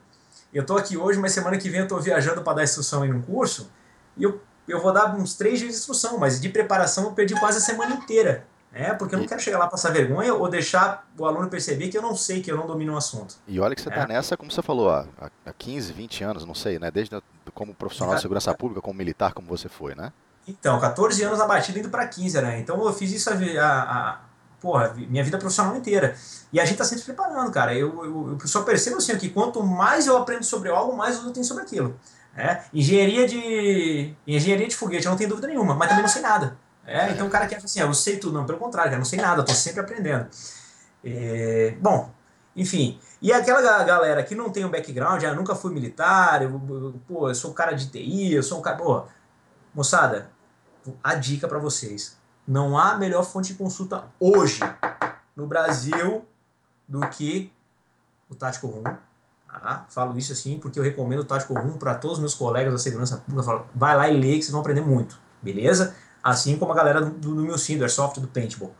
S2: Eu estou aqui hoje, mas semana que vem eu estou viajando para dar instrução em um curso, e eu, eu vou dar uns três dias de instrução, mas de preparação eu perdi quase a semana inteira. É, porque eu não quero chegar lá passar vergonha ou deixar o aluno perceber que eu não sei, que eu não domino o um assunto.
S1: E olha que você está é. nessa, como você falou, há, há 15, 20 anos, não sei, né? Desde como profissional de segurança pública, como militar, como você foi, né?
S2: Então, 14 anos na batida indo para 15, né? Então eu fiz isso a, a, a porra, minha vida profissional inteira. E a gente está sempre se preparando, cara. Eu, eu, eu só percebo assim que quanto mais eu aprendo sobre algo, mais eu tenho sobre aquilo. É? Engenharia de engenharia de foguete, eu não tenho dúvida nenhuma, mas também não sei nada. É, então o cara quer assim, ah, eu sei tudo. Não, pelo contrário, eu não sei nada, eu tô sempre aprendendo. É, bom, enfim. E aquela galera que não tem um background, ah, nunca fui militar, eu, eu, pô, eu sou um cara de TI, eu sou um cara. Pô, moçada, a dica para vocês: não há melhor fonte de consulta hoje no Brasil do que o Tático Room. Tá? Falo isso assim porque eu recomendo o Tático Room para todos os meus colegas da segurança pública. Falo, vai lá e lê que vocês vão aprender muito, beleza? Assim como a galera do, do, Milsim, do Airsoft, do Paintball.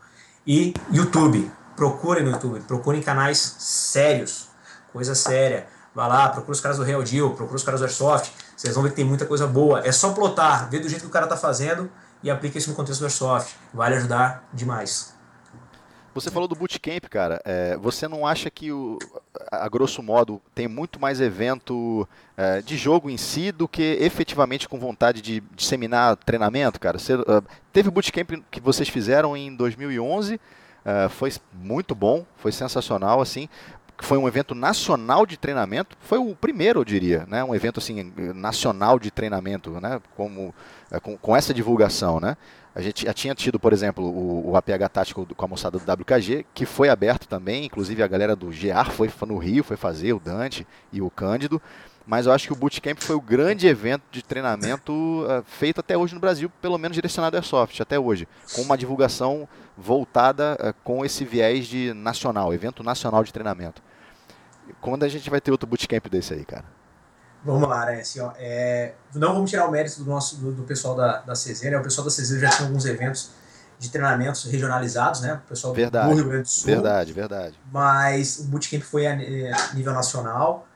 S2: E YouTube, procurem no YouTube, procurem canais sérios, coisa séria. Vai lá, procura os caras do Real Deal, procura os caras do Airsoft, vocês vão ver que tem muita coisa boa. É só plotar, ver do jeito que o cara tá fazendo e aplica isso no contexto do Airsoft. Vai lhe ajudar demais.
S1: Você falou do bootcamp, cara. É, você não acha que, o, a grosso modo, tem muito mais evento é, de jogo em si do que efetivamente com vontade de disseminar treinamento, cara? Você, uh, teve o bootcamp que vocês fizeram em 2011, uh, é, foi muito bom, foi sensacional, assim. Foi um evento nacional de treinamento, foi o primeiro, eu diria, né? Um evento assim nacional de treinamento, né? Como é, com, com essa divulgação, né? A gente já tinha tido, por exemplo, o, o APH tático com a moçada do WKG, que foi aberto também, inclusive a galera do GEAR foi no Rio, foi fazer, o Dante e o Cândido. Mas eu acho que o Bootcamp foi o grande evento de treinamento uh, feito até hoje no Brasil, pelo menos direcionado ao Airsoft, até hoje, com uma divulgação voltada uh, com esse viés de nacional, evento nacional de treinamento. Quando a gente vai ter outro Bootcamp desse aí, cara?
S2: Vamos lá, né? Assim, ó, é, não vamos tirar o mérito do nosso do, do pessoal da, da CZ, né? O pessoal da CZ já tem alguns eventos de treinamentos regionalizados, né? O pessoal
S1: verdade, do Rio Grande do Sul. Verdade, verdade.
S2: Mas o bootcamp foi a, a é, nível nacional.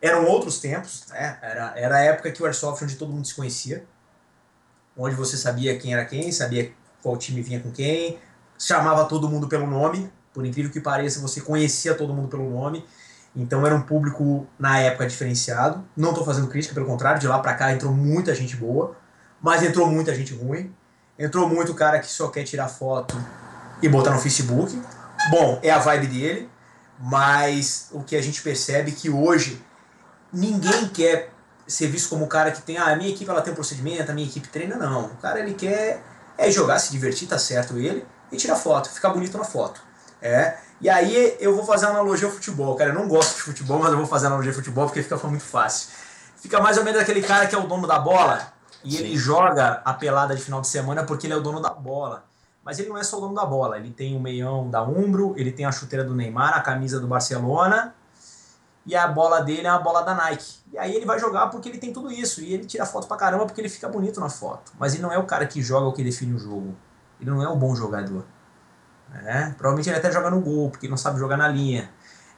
S2: Eram outros tempos, né? Era, era a época que o Airsoft, onde todo mundo se conhecia, onde você sabia quem era quem, sabia qual time vinha com quem, chamava todo mundo pelo nome, por incrível que pareça, você conhecia todo mundo pelo nome. Então era um público na época diferenciado. Não estou fazendo crítica, pelo contrário, de lá para cá entrou muita gente boa, mas entrou muita gente ruim. Entrou muito cara que só quer tirar foto e botar no Facebook. Bom, é a vibe dele, mas o que a gente percebe é que hoje ninguém quer ser visto como o cara que tem, ah, a minha equipe ela tem um procedimento, a minha equipe treina, não. O cara ele quer é jogar, se divertir, tá certo ele, e tirar foto, ficar bonito na foto. É. E aí eu vou fazer uma analogia ao futebol, cara. Eu não gosto de futebol, mas eu vou fazer analogia ao futebol porque fica muito fácil. Fica mais ou menos aquele cara que é o dono da bola e Sim. ele joga a pelada de final de semana porque ele é o dono da bola. Mas ele não é só o dono da bola. Ele tem o meião da Umbro, ele tem a chuteira do Neymar, a camisa do Barcelona e a bola dele é uma bola da Nike. E aí ele vai jogar porque ele tem tudo isso. E ele tira foto pra caramba porque ele fica bonito na foto. Mas ele não é o cara que joga o que define o jogo. Ele não é um bom jogador. É, provavelmente ele até joga no gol, porque não sabe jogar na linha.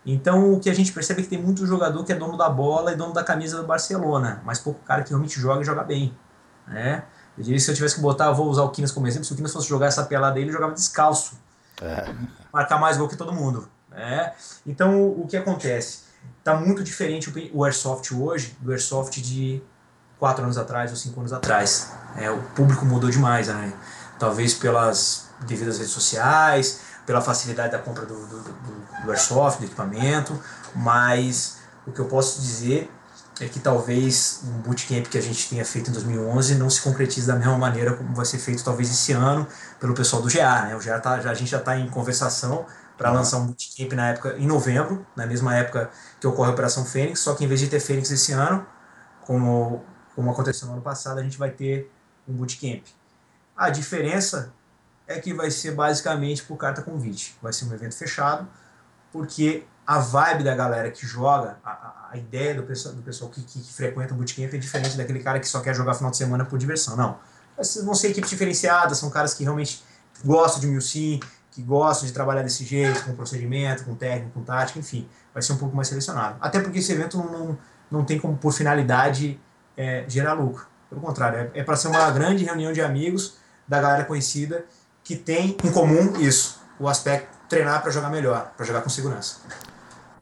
S2: Então o que a gente percebe é que tem muito jogador que é dono da bola e dono da camisa do Barcelona, mas pouco cara que realmente joga e joga bem. Né? Eu diria que se eu tivesse que botar, vou usar o Quinas como exemplo, se o Quinas fosse jogar essa pelada dele, ele jogava descalço. É. Marcar mais gol que todo mundo. Né? Então o que acontece? Está muito diferente o Airsoft hoje do Airsoft de 4 anos atrás ou 5 anos atrás. É, o público mudou demais, né? talvez pelas devidas redes sociais, pela facilidade da compra do, do, do, do Airsoft, do equipamento, mas o que eu posso dizer é que talvez um bootcamp que a gente tenha feito em 2011 não se concretize da mesma maneira como vai ser feito talvez esse ano pelo pessoal do GA. Né? O GA tá, a gente já está em conversação para lançar um bootcamp na época, em novembro, na mesma época que ocorre a Operação Fênix, só que em vez de ter Fênix esse ano, como, como aconteceu no ano passado, a gente vai ter um bootcamp. A diferença é que vai ser basicamente por carta convite. Vai ser um evento fechado, porque a vibe da galera que joga, a, a ideia do pessoal, do pessoal que, que, que frequenta o bootcamp é diferente daquele cara que só quer jogar final de semana por diversão. Não. Vão ser equipes diferenciadas, são caras que realmente gostam de Milsim, que gostam de trabalhar desse jeito, com procedimento, com técnico, com tática, enfim. Vai ser um pouco mais selecionado. Até porque esse evento não, não, não tem como, por finalidade, é, gerar lucro. Pelo contrário, é, é para ser uma grande reunião de amigos da galera conhecida que tem em comum isso, o aspecto treinar para jogar melhor, para jogar com segurança.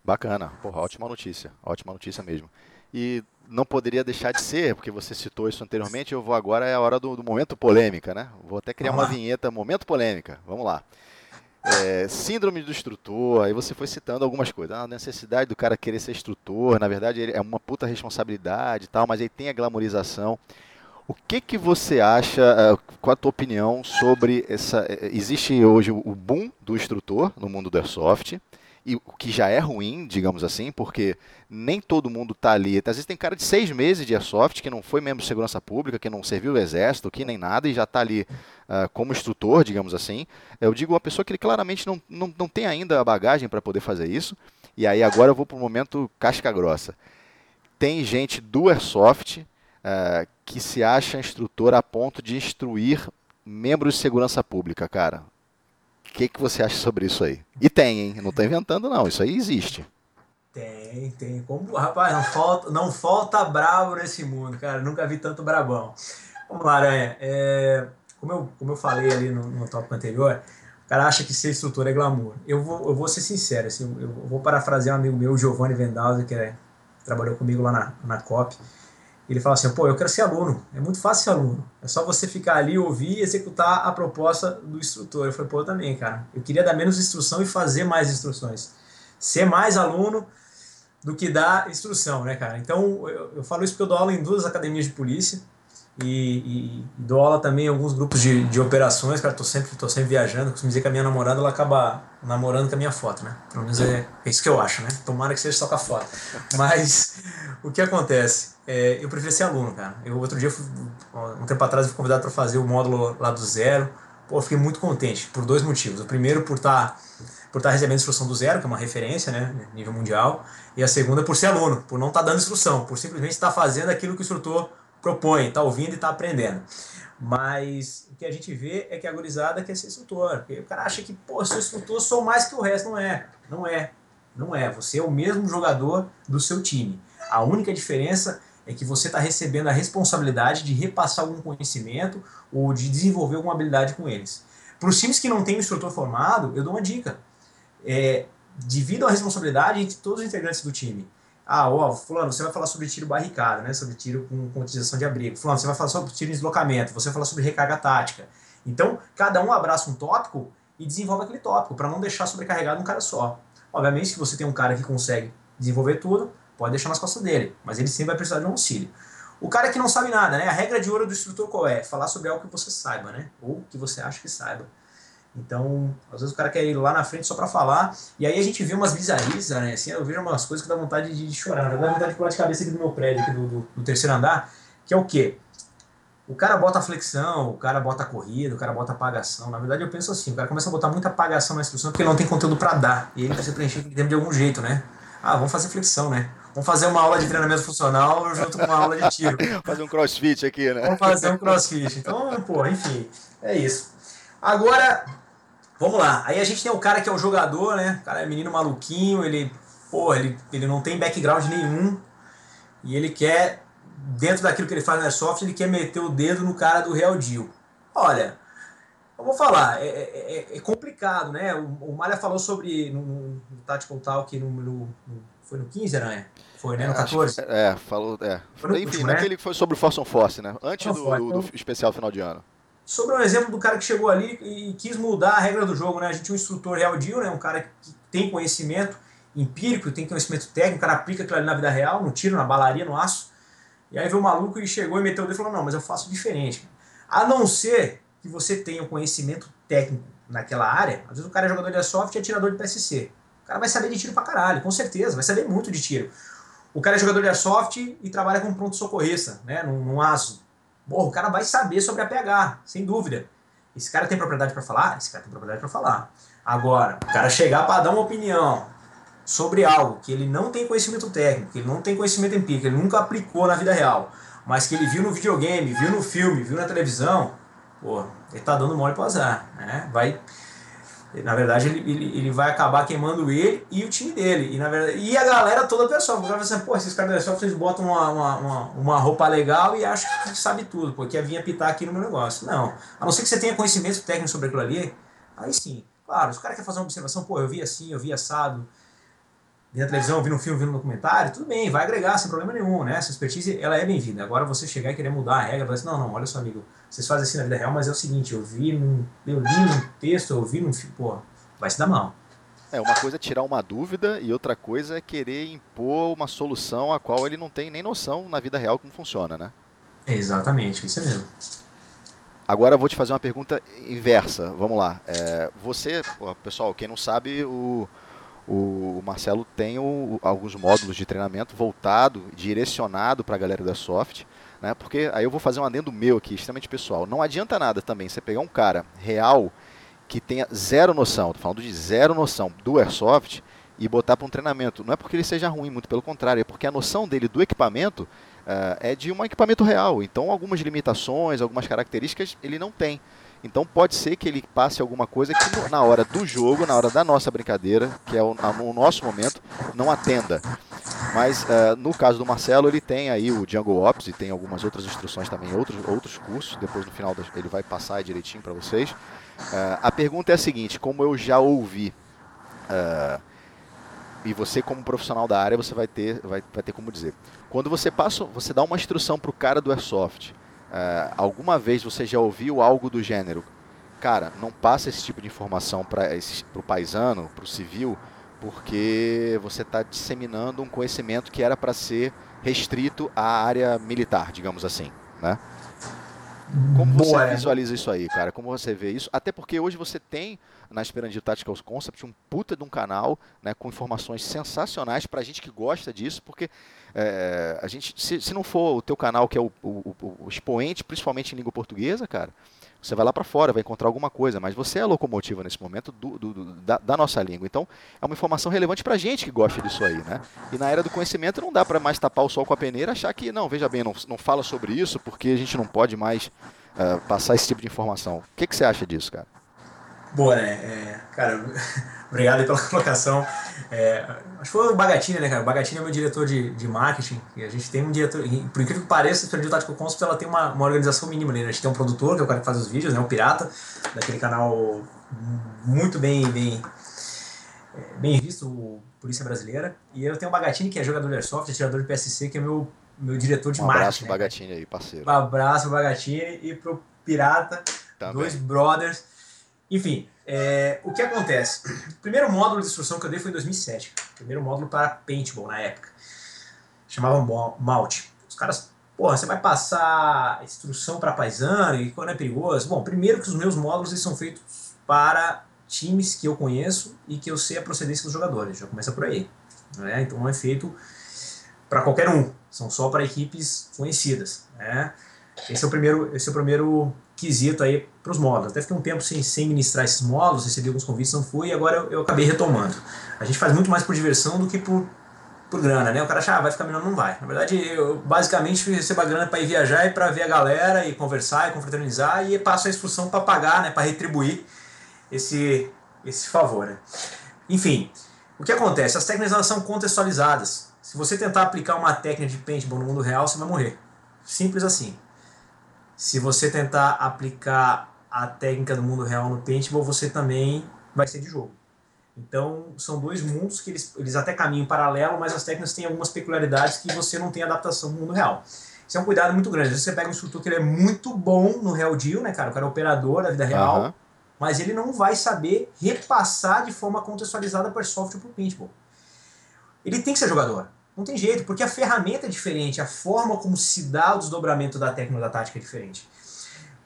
S1: Bacana, porra, ótima notícia, ótima notícia mesmo. E não poderia deixar de ser, porque você citou isso anteriormente, eu vou agora, é a hora do, do momento polêmica, né? Vou até criar uma vinheta, momento polêmica, vamos lá. É, síndrome do instrutor, aí você foi citando algumas coisas. A necessidade do cara querer ser instrutor, na verdade é uma puta responsabilidade e tal, mas aí tem a glamorização. O que que você acha, uh, qual a tua opinião sobre essa... Eh, existe hoje o boom do instrutor no mundo do Airsoft, e o que já é ruim, digamos assim, porque nem todo mundo está ali. Às vezes tem cara de seis meses de Airsoft que não foi membro de segurança pública, que não serviu o exército, que nem nada, e já está ali uh, como instrutor, digamos assim. Eu digo uma pessoa que ele claramente não, não, não tem ainda a bagagem para poder fazer isso. E aí agora eu vou para o momento casca grossa. Tem gente do Airsoft uh, que se acha instrutor a ponto de instruir membros de segurança pública, cara. O que, que você acha sobre isso aí? E tem, hein? Não estou inventando, não. Isso aí existe.
S2: Tem, tem. Como, rapaz, não falta, não falta brabo nesse mundo, cara. Nunca vi tanto brabão. Vamos lá, Aranha. É, como, eu, como eu falei ali no, no tópico anterior, o cara acha que ser instrutor é glamour. Eu vou, eu vou ser sincero, assim, eu vou parafrasear um amigo meu, Giovanni Vendalza, que é, trabalhou comigo lá na, na COP. Ele fala assim: pô, eu quero ser aluno. É muito fácil ser aluno. É só você ficar ali, ouvir e executar a proposta do instrutor. Eu falei: pô, eu também, cara. Eu queria dar menos instrução e fazer mais instruções. Ser mais aluno do que dar instrução, né, cara? Então, eu, eu falo isso porque eu dou aula em duas academias de polícia. E, e, dou aula também em alguns grupos de, de operações, cara, tô sempre, tô sempre viajando, costumo dizer que a minha namorada, ela acaba namorando com a minha foto, né? Pelo menos é, é isso que eu acho, né? Tomara que seja só com a foto. Mas, o que acontece? É, eu prefiro ser aluno, cara. Eu, outro dia, um tempo atrás, eu fui convidado para fazer o módulo lá do zero. Pô, eu fiquei muito contente, por dois motivos. O primeiro, por estar... Tá por estar recebendo instrução do zero, que é uma referência, né, nível mundial, e a segunda por ser aluno, por não estar tá dando instrução, por simplesmente estar tá fazendo aquilo que o instrutor propõe, está ouvindo e está aprendendo. Mas o que a gente vê é que a gurizada quer ser instrutor. Porque o cara acha que, pô, sou instrutor, sou mais que o resto. Não é. Não é. Não é. Você é o mesmo jogador do seu time. A única diferença é que você está recebendo a responsabilidade de repassar algum conhecimento ou de desenvolver alguma habilidade com eles. Para os times que não têm um instrutor formado, eu dou uma dica. É, dividam a responsabilidade entre todos os integrantes do time. Ah, ó, fulano, você vai falar sobre tiro barricado, né? Sobre tiro com, com utilização de abrigo. Fulano, você vai falar sobre tiro em deslocamento. Você vai falar sobre recarga tática. Então, cada um abraça um tópico e desenvolve aquele tópico, para não deixar sobrecarregado um cara só. Obviamente, se você tem um cara que consegue desenvolver tudo, pode deixar nas costas dele, mas ele sempre vai precisar de um auxílio. O cara que não sabe nada, né? A regra de ouro do instrutor qual é? Falar sobre algo que você saiba, né? Ou que você acha que saiba. Então, às vezes o cara quer ir lá na frente só para falar, e aí a gente vê umas bizarrices, né? Assim, eu vejo umas coisas que dá vontade de, chorar. Dá vontade de pular de cabeça aqui do meu prédio, aqui do, do, do, terceiro andar, que é o quê? O cara bota flexão, o cara bota corrida, o cara bota apagação. Na verdade, eu penso assim: o cara começa a botar muita apagação na instrução porque ele não tem conteúdo para dar. E ele precisa preencher o tempo de algum jeito, né? Ah, vamos fazer flexão, né? Vamos fazer uma aula de treinamento funcional junto com uma aula de tiro.
S1: fazer um crossfit aqui, né?
S2: Vamos fazer um crossfit. Então, pô, enfim, é isso. Agora, Vamos lá. Aí a gente tem o cara que é o jogador, né? O cara é menino maluquinho, ele, pô, ele, ele não tem background nenhum. E ele quer, dentro daquilo que ele faz no Airsoft, ele quer meter o dedo no cara do Real Deal. Olha, eu vou falar, é, é, é, é complicado, né? O, o Malha falou sobre, no, no Tactical Talk, no, no, no, foi no 15, Aranha? Foi, né? No 14?
S1: é, falou, é. Foi no Enfim, último, naquele né? que foi sobre o Force on Force, né? Antes do, do, do, especial final de ano
S2: sobre um exemplo do cara que chegou ali e quis mudar a regra do jogo, né? A gente tinha um instrutor real deal, né? Um cara que tem conhecimento empírico, tem conhecimento técnico, o cara aplica aquilo ali na vida real, no tiro, na balaria, no aço. E aí veio o maluco e chegou e meteu o dedo e falou, não, mas eu faço diferente. A não ser que você tenha um conhecimento técnico naquela área, às vezes o cara é jogador de airsoft e atirador de PSC. O cara vai saber de tiro pra caralho, com certeza, vai saber muito de tiro. O cara é jogador de airsoft e trabalha como pronto-socorrista, né, num, num aço. Porra, o cara vai saber sobre a PH, sem dúvida. Esse cara tem propriedade para falar? Esse cara tem propriedade para falar. Agora, o cara chegar para dar uma opinião sobre algo que ele não tem conhecimento técnico, que ele não tem conhecimento empírico, ele nunca aplicou na vida real, mas que ele viu no videogame, viu no filme, viu na televisão, pô, ele tá dando mole pro azar, né? Vai na verdade, ele, ele, ele, vai acabar queimando ele e o time dele. E, na verdade, e a galera toda pessoal. Porque vai assim, pô, esses caras da Airsoft eles botam uma, uma, uma, roupa legal e acham que sabe tudo, porque vinha pitar aqui no meu negócio. Não. A não ser que você tenha conhecimento técnico sobre aquilo ali, aí sim. Claro, se o cara quer fazer uma observação, pô, eu vi assim, eu vi assado, vi na televisão, vi no filme, vi no documentário, tudo bem, vai agregar sem problema nenhum, né? Essa expertise, ela é bem-vinda. Agora você chegar e querer mudar a regra, falar assim, não, não, olha só, amigo, vocês fazem assim na vida real, mas é o seguinte, eu vi num, eu li num texto, eu vi num filme, pô, vai se dar mal.
S1: É, uma coisa é tirar uma dúvida e outra coisa é querer impor uma solução a qual ele não tem nem noção na vida real como funciona, né?
S2: Exatamente, isso mesmo.
S1: Agora eu vou te fazer uma pergunta inversa. Vamos lá. É, você, pessoal, quem não sabe, o, o Marcelo tem o, alguns módulos de treinamento voltado, direcionado para a galera da Soft. Né? Porque aí eu vou fazer um adendo meu aqui, extremamente pessoal. Não adianta nada também você pegar um cara real que tenha zero noção, tô falando de zero noção do Airsoft e botar para um treinamento. Não é porque ele seja ruim, muito pelo contrário, é porque a noção dele do equipamento uh, é de um equipamento real. Então, algumas limitações, algumas características ele não tem. Então, pode ser que ele passe alguma coisa que na hora do jogo, na hora da nossa brincadeira, que é o, no nosso momento, não atenda. Mas uh, no caso do Marcelo, ele tem aí o Django Ops e tem algumas outras instruções também, outros, outros cursos. Depois no final ele vai passar direitinho para vocês. Uh, a pergunta é a seguinte: como eu já ouvi, uh, e você como profissional da área você vai ter, vai, vai ter como dizer, quando você passa, você dá uma instrução para o cara do airsoft, alguma vez você já ouviu algo do gênero? Cara, não passa esse tipo de informação para o paisano, para o civil, porque você está disseminando um conhecimento que era para ser restrito à área militar, digamos assim, né? Como você Boa, visualiza isso aí, cara? Como você vê isso? Até porque hoje você tem na Esperandio Tactical Concept um puta de um canal né, com informações sensacionais pra gente que gosta disso, porque é, a gente, se, se, não for o teu canal que é o, o, o, expoente, principalmente em língua portuguesa, cara, Você vai lá para fora, vai encontrar alguma coisa, mas você é a locomotiva nesse momento do, do, do, da, da, nossa língua. Então, é uma informação relevante para gente que gosta disso aí, né? E na era do conhecimento não dá para mais tapar o sol com a peneira, achar que não, veja bem, não, não fala sobre isso porque a gente não pode mais uh, passar esse tipo de informação. O que, que você acha disso, cara?
S2: Boa, né? É, cara, obrigado pela colocação. É, acho que foi o Bagatini, né, cara? O Bagatini é meu diretor de, de marketing. E a gente tem um diretor. Por incrível que pareça, a Expandido Tático Concept ela tem uma, uma organização mínima, né? A gente tem um produtor, que é o cara que faz os vídeos, né? O Pirata, daquele canal muito bem, bem, é, bem visto, o Polícia Brasileira. E eu tenho o Bagatini, que é jogador de Airsoft, atirador de PSC, que é meu, meu diretor de
S1: um
S2: marketing. Um
S1: abraço pro né? Bagatini aí, parceiro.
S2: Um abraço pro Bagatini e pro Pirata, Também. dois brothers. Enfim, é, o que acontece? O primeiro módulo de instrução que eu dei foi em 2007. Primeiro módulo para paintball na época. Chamava Malte. Os caras, porra, você vai passar instrução para paisano e quando é perigoso? Bom, primeiro que os meus módulos eles são feitos para times que eu conheço e que eu sei a procedência dos jogadores. Já começa por aí. Né? Então não é feito para qualquer um. São só para equipes conhecidas. Né? Esse é o primeiro, esse é o primeiro quesito aí para os módulos. Até fiquei um tempo sem, sem ministrar esses módulos, recebi alguns convites, não fui, e agora eu, eu, acabei retomando. A gente faz muito mais por diversão do que por, por grana, né? O cara acha, ah, vai ficar melhor, não vai. Na verdade, eu basicamente recebo a grana para ir viajar e para ver a galera e conversar e confraternizar e passo a instrução para pagar, né? Para retribuir esse, esse favor, né? Enfim, o que acontece? As técnicas elas são contextualizadas. Se você tentar aplicar uma técnica de paintball no mundo real, você vai morrer. Simples assim. Se você tentar aplicar a técnica do mundo real no paintball, você também vai ser de jogo. Então, são dois mundos que eles, eles até caminham paralelo, mas as técnicas têm algumas peculiaridades que você não tem adaptação no mundo real. Isso é um cuidado muito grande. Às vezes você pega um instrutor que ele é muito bom no real deal, né, cara? O cara é operador da vida real, uhum. mas ele não vai saber repassar de forma contextualizada para software para o paintball. Ele tem que ser jogador. Não tem jeito, porque a ferramenta é diferente, a forma como se dá o desdobramento da técnica da tática é diferente.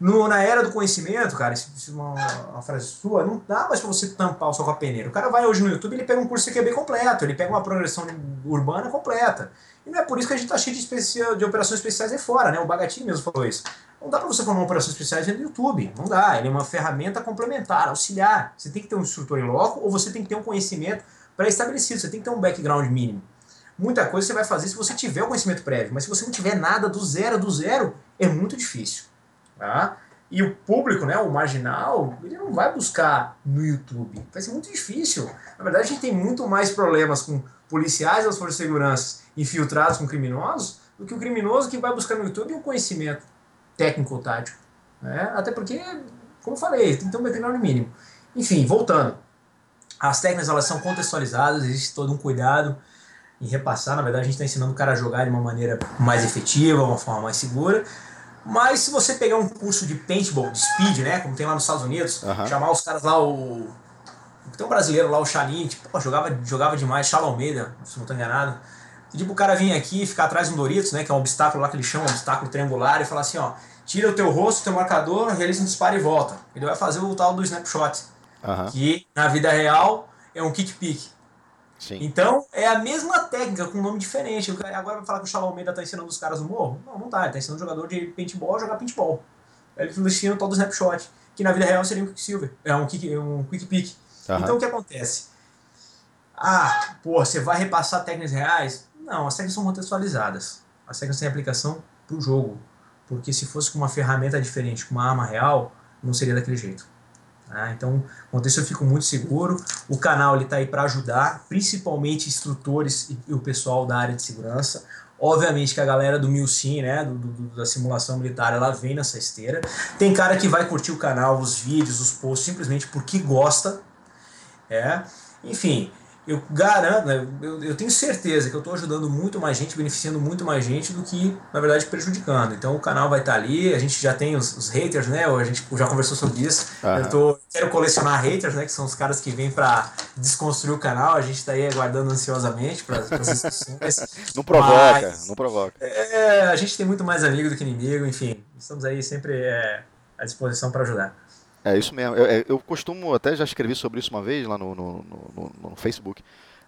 S2: No, na era do conhecimento, cara, isso, é uma, uma, frase sua, não dá mais pra você tampar o sol com a peneira. O cara vai hoje no YouTube ele pega um curso CQB completo, ele pega uma progressão urbana completa. E não é por isso que a gente tá cheio de, especial, de operações especiais aí fora, né? O Bagatini mesmo falou isso. Não dá pra você formar operações especiais no YouTube. Não dá. Ele é uma ferramenta complementar, auxiliar. Você tem que ter um instrutor em loco ou você tem que ter um conhecimento pré-estabelecido. Você tem que ter um background mínimo. Muita coisa você vai fazer se você tiver o conhecimento prévio, mas se você não tiver nada do zero do zero, é muito difícil. Tá? E o público, né, o marginal, ele não vai buscar no YouTube. Vai ser muito difícil. Na verdade, a gente tem muito mais problemas com policiais das forças de segurança infiltrados com criminosos do que o criminoso que vai buscar no YouTube um conhecimento técnico ou tático. Né? Até porque, como falei, tem que ter um background mínimo. Enfim, voltando. As técnicas elas são contextualizadas, existe todo um cuidado em repassar. Na verdade, a gente está ensinando o cara a jogar de uma maneira mais efetiva, uma forma mais segura. Mas se você pegar um curso de paintball, de speed, né? Como tem lá nos Estados Unidos, uhum. chamar os caras lá, o. Tem um brasileiro lá, o Chalim, tipo, pô, jogava, jogava demais, Chala Almeida, se não estou enganado. Pedir pro cara vir aqui e ficar atrás de um Doritos, né? Que é um obstáculo lá que eles chamam, um obstáculo triangular, e falar assim, ó, tira o teu rosto, o teu marcador, realiza um disparo e volta. Ele vai fazer o tal do snapshot. Uhum. Que na vida real é um kick pick. Sim. Então, é a mesma técnica com um nome diferente. Agora vai falar que o Shalom Almeida tá ensinando os caras no morro? Não, não tá. Ele tá ensinando o jogador de paintball a jogar paintball. Ele tá todo o snapshot, que na vida real seria um Quicksilver. É um, kick, um quick pick. Uhum. Então, o que acontece? Ah, pô, você vai repassar técnicas reais? Não, as técnicas são contextualizadas. As técnicas têm aplicação pro jogo. Porque se fosse com uma ferramenta diferente, com uma arma real, não seria daquele jeito. Né? Então, quanto isso eu fico muito seguro. O canal está aí para ajudar, principalmente instrutores e, o pessoal da área de segurança. Obviamente que a galera do Milsim, né, do, do, da simulação militar, ela vem nessa esteira. Tem cara que vai curtir o canal, os vídeos, os posts, simplesmente porque gosta. É. Enfim, eu garanto, né, eu, eu tenho certeza que eu estou ajudando muito mais gente, beneficiando muito mais gente do que, na verdade, prejudicando. Então o canal vai estar tá ali, a gente já tem os, os, haters, né? A gente já conversou sobre isso. Uhum. Eu tô, quero colecionar haters, né? Que são os caras que vêm para desconstruir o canal. A gente está aí aguardando ansiosamente para as discussões.
S1: não provoca, Mas, não provoca.
S2: É, a gente tem muito mais amigo do que inimigo, enfim. Estamos aí sempre é, à disposição para ajudar.
S1: É isso mesmo. Eu, é, eu, costumo, até já escrevi sobre isso uma vez lá no, no, no, no Facebook.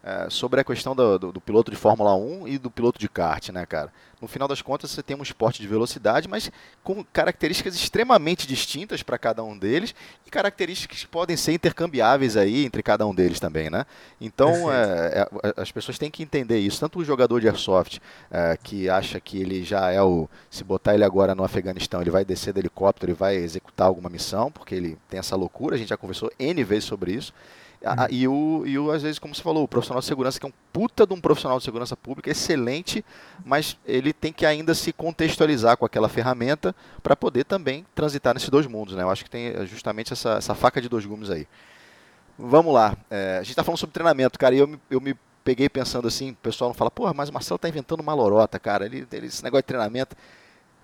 S1: É, sobre a questão do, do, do, piloto de Fórmula 1 e do piloto de kart, né, cara? No final das contas, você tem um esporte de velocidade, mas com características extremamente distintas para cada um deles e características que podem ser intercambiáveis aí entre cada um deles também, né? Então, é, é, as pessoas têm que entender isso. Tanto o jogador de airsoft, é, que acha que ele já é o... Se botar ele agora no Afeganistão, ele vai descer do helicóptero e vai executar alguma missão, porque ele tem essa loucura, a gente já conversou N vezes sobre isso. Uhum. E, o, e o, às vezes, como você falou, o profissional de segurança, que é um puta de um profissional de segurança pública, excelente, mas ele tem que ainda se contextualizar com aquela ferramenta para poder também transitar nesses dois mundos. Né? Eu acho que tem justamente essa, essa faca de dois gumes aí. Vamos lá. É, a gente está falando sobre treinamento, cara, e eu me, eu me peguei pensando assim, o pessoal não fala, porra, mas o Marcelo está inventando uma lorota, cara. Ele, ele, esse negócio de treinamento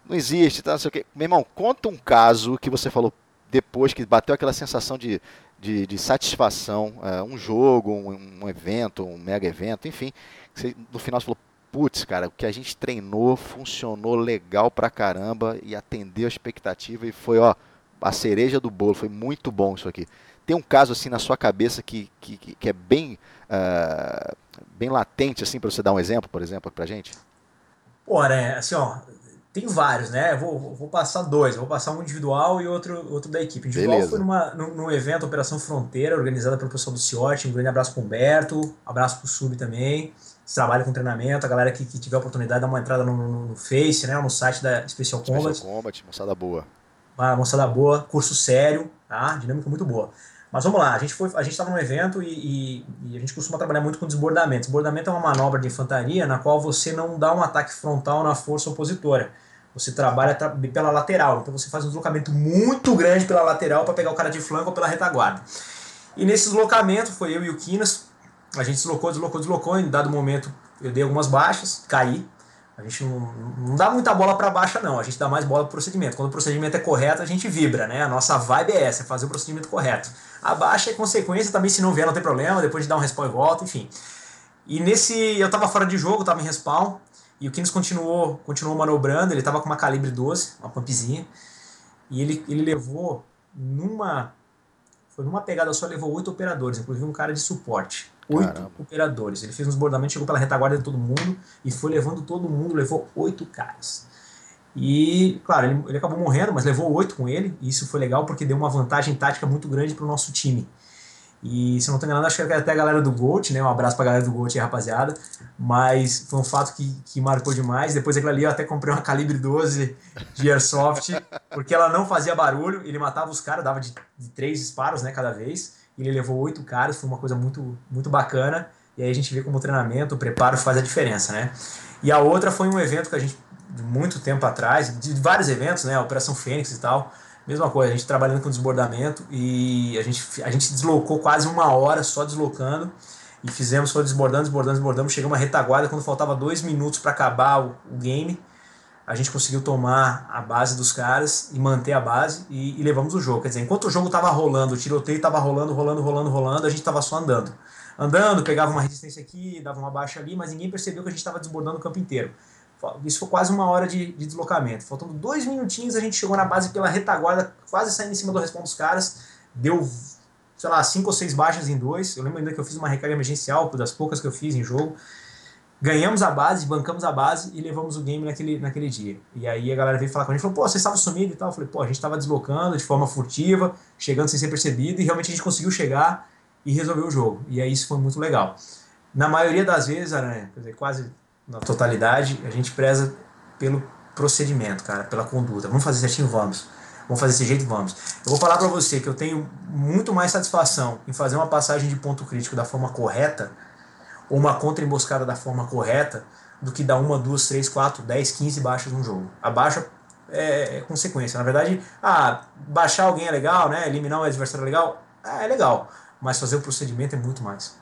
S1: não existe, tá, não sei o quê. Meu irmão, conta um caso que você falou depois que bateu aquela sensação de de, de satisfação, é, um jogo, um, um, evento, um mega evento, enfim, você, no final você falou, putz, cara, o que a gente treinou funcionou legal pra caramba e atendeu a expectativa e foi, ó, a cereja do bolo, foi muito bom isso aqui. Tem um caso assim na sua cabeça que, que, que é bem, uh, bem latente, assim, para você dar um exemplo, por exemplo, pra gente?
S2: Ora, é, assim, ó, tem vários, né? Eu vou, vou passar dois. Eu vou passar um individual e outro, outro da equipe. Individual Beleza. foi numa, num, num, evento Operação Fronteira, organizada pelo pessoal do CIOT. Um grande abraço para o Humberto, um abraço para o Sub também. Trabalho com treinamento. A galera que, que tiver a oportunidade, dá uma entrada no, no, no Face, né? No site da Special Combat.
S1: Special Combat, moçada boa.
S2: Uma moçada boa, curso sério, tá? Dinâmica muito boa. Mas vamos lá, a gente foi, a gente estava num evento e, e, e, a gente costuma trabalhar muito com desbordamento. Desbordamento é uma manobra de infantaria na qual você não dá um ataque frontal na força opositora você trabalha pela lateral. Então você faz um deslocamento muito grande pela lateral para pegar o cara de flanco ou pela retaguarda. E nesse deslocamento foi eu e o Quinas. A gente deslocou, deslocou, deslocou. Em dado momento eu dei algumas baixas, caí. A gente não, não dá muita bola para baixa, não. A gente dá mais bola para o procedimento. Quando o procedimento é correto, a gente vibra, né? A nossa vibe é essa, é fazer o procedimento correto. A baixa é consequência também, se não vier, não tem problema. Depois de dar um respawn e volta, enfim. E nesse. Eu tava fora de jogo, tava em respawn. E o Kings continuou, continuou manobrando, ele estava com uma calibre 12, uma pumpzinha, e ele, ele levou numa. Foi numa pegada só, levou oito operadores, inclusive um cara de suporte. Oito operadores. Ele fez uns bordamentos, chegou pela retaguarda de todo mundo e foi levando todo mundo, levou oito caras. E, claro, ele, ele acabou morrendo, mas levou oito com ele, e isso foi legal porque deu uma vantagem tática muito grande para o nosso time. E se eu não estou enganado, acho que até a galera do Gold, né? Um abraço pra galera do Gold aí, rapaziada. Mas foi um fato que, que marcou demais. Depois daquilo ali eu até comprei uma calibre 12 de Airsoft, porque ela não fazia barulho, ele matava os caras, dava de, de três disparos, né, cada vez. Ele levou oito caras, foi uma coisa muito, muito bacana. E aí a gente vê como o treinamento, o preparo faz a diferença, né? E a outra foi um evento que a gente, de muito tempo atrás, de vários eventos, né? Operação Fênix e tal Mesma coisa, a gente trabalhando com desbordamento e a gente, a gente deslocou quase uma hora só deslocando e fizemos, foi desbordando, desbordando, desbordando. Chegamos uma retaguarda quando faltava dois minutos para acabar o, o, game. A gente conseguiu tomar a base dos caras e manter a base e, e levamos o jogo. Quer dizer, enquanto o jogo estava rolando, o tiroteio estava rolando, rolando, rolando, rolando, a gente estava só andando. Andando, pegava uma resistência aqui, dava uma baixa ali, mas ninguém percebeu que a gente estava desbordando o campo inteiro. Isso foi quase uma hora de, de, deslocamento. Faltando dois minutinhos, a gente chegou na base pela retaguarda, quase saindo em cima do respawn dos caras. Deu, sei lá, cinco ou seis baixas em dois. Eu lembro ainda que eu fiz uma recarga emergencial, das poucas que eu fiz em jogo. Ganhamos a base, bancamos a base e levamos o game naquele, naquele dia. E aí a galera veio falar com a gente, falou, pô, vocês estavam sumidos e tal. Eu falei, pô, a gente estava deslocando de forma furtiva, chegando sem ser percebido, e realmente a gente conseguiu chegar e resolver o jogo. E aí isso foi muito legal. Na maioria das vezes, Aranha, quer dizer, quase na totalidade, a gente preza pelo procedimento, cara, pela conduta. Vamos fazer certinho? Vamos. Vamos fazer desse jeito? Vamos. Eu vou falar para você que eu tenho muito mais satisfação em fazer uma passagem de ponto crítico da forma correta ou uma contra-emboscada da forma correta do que dar uma, duas, três, quatro, dez, quinze baixas num jogo. A baixa é, é, consequência. Na verdade, ah, baixar alguém é legal, né? eliminar um adversário é legal, é legal. Mas fazer o procedimento é muito mais.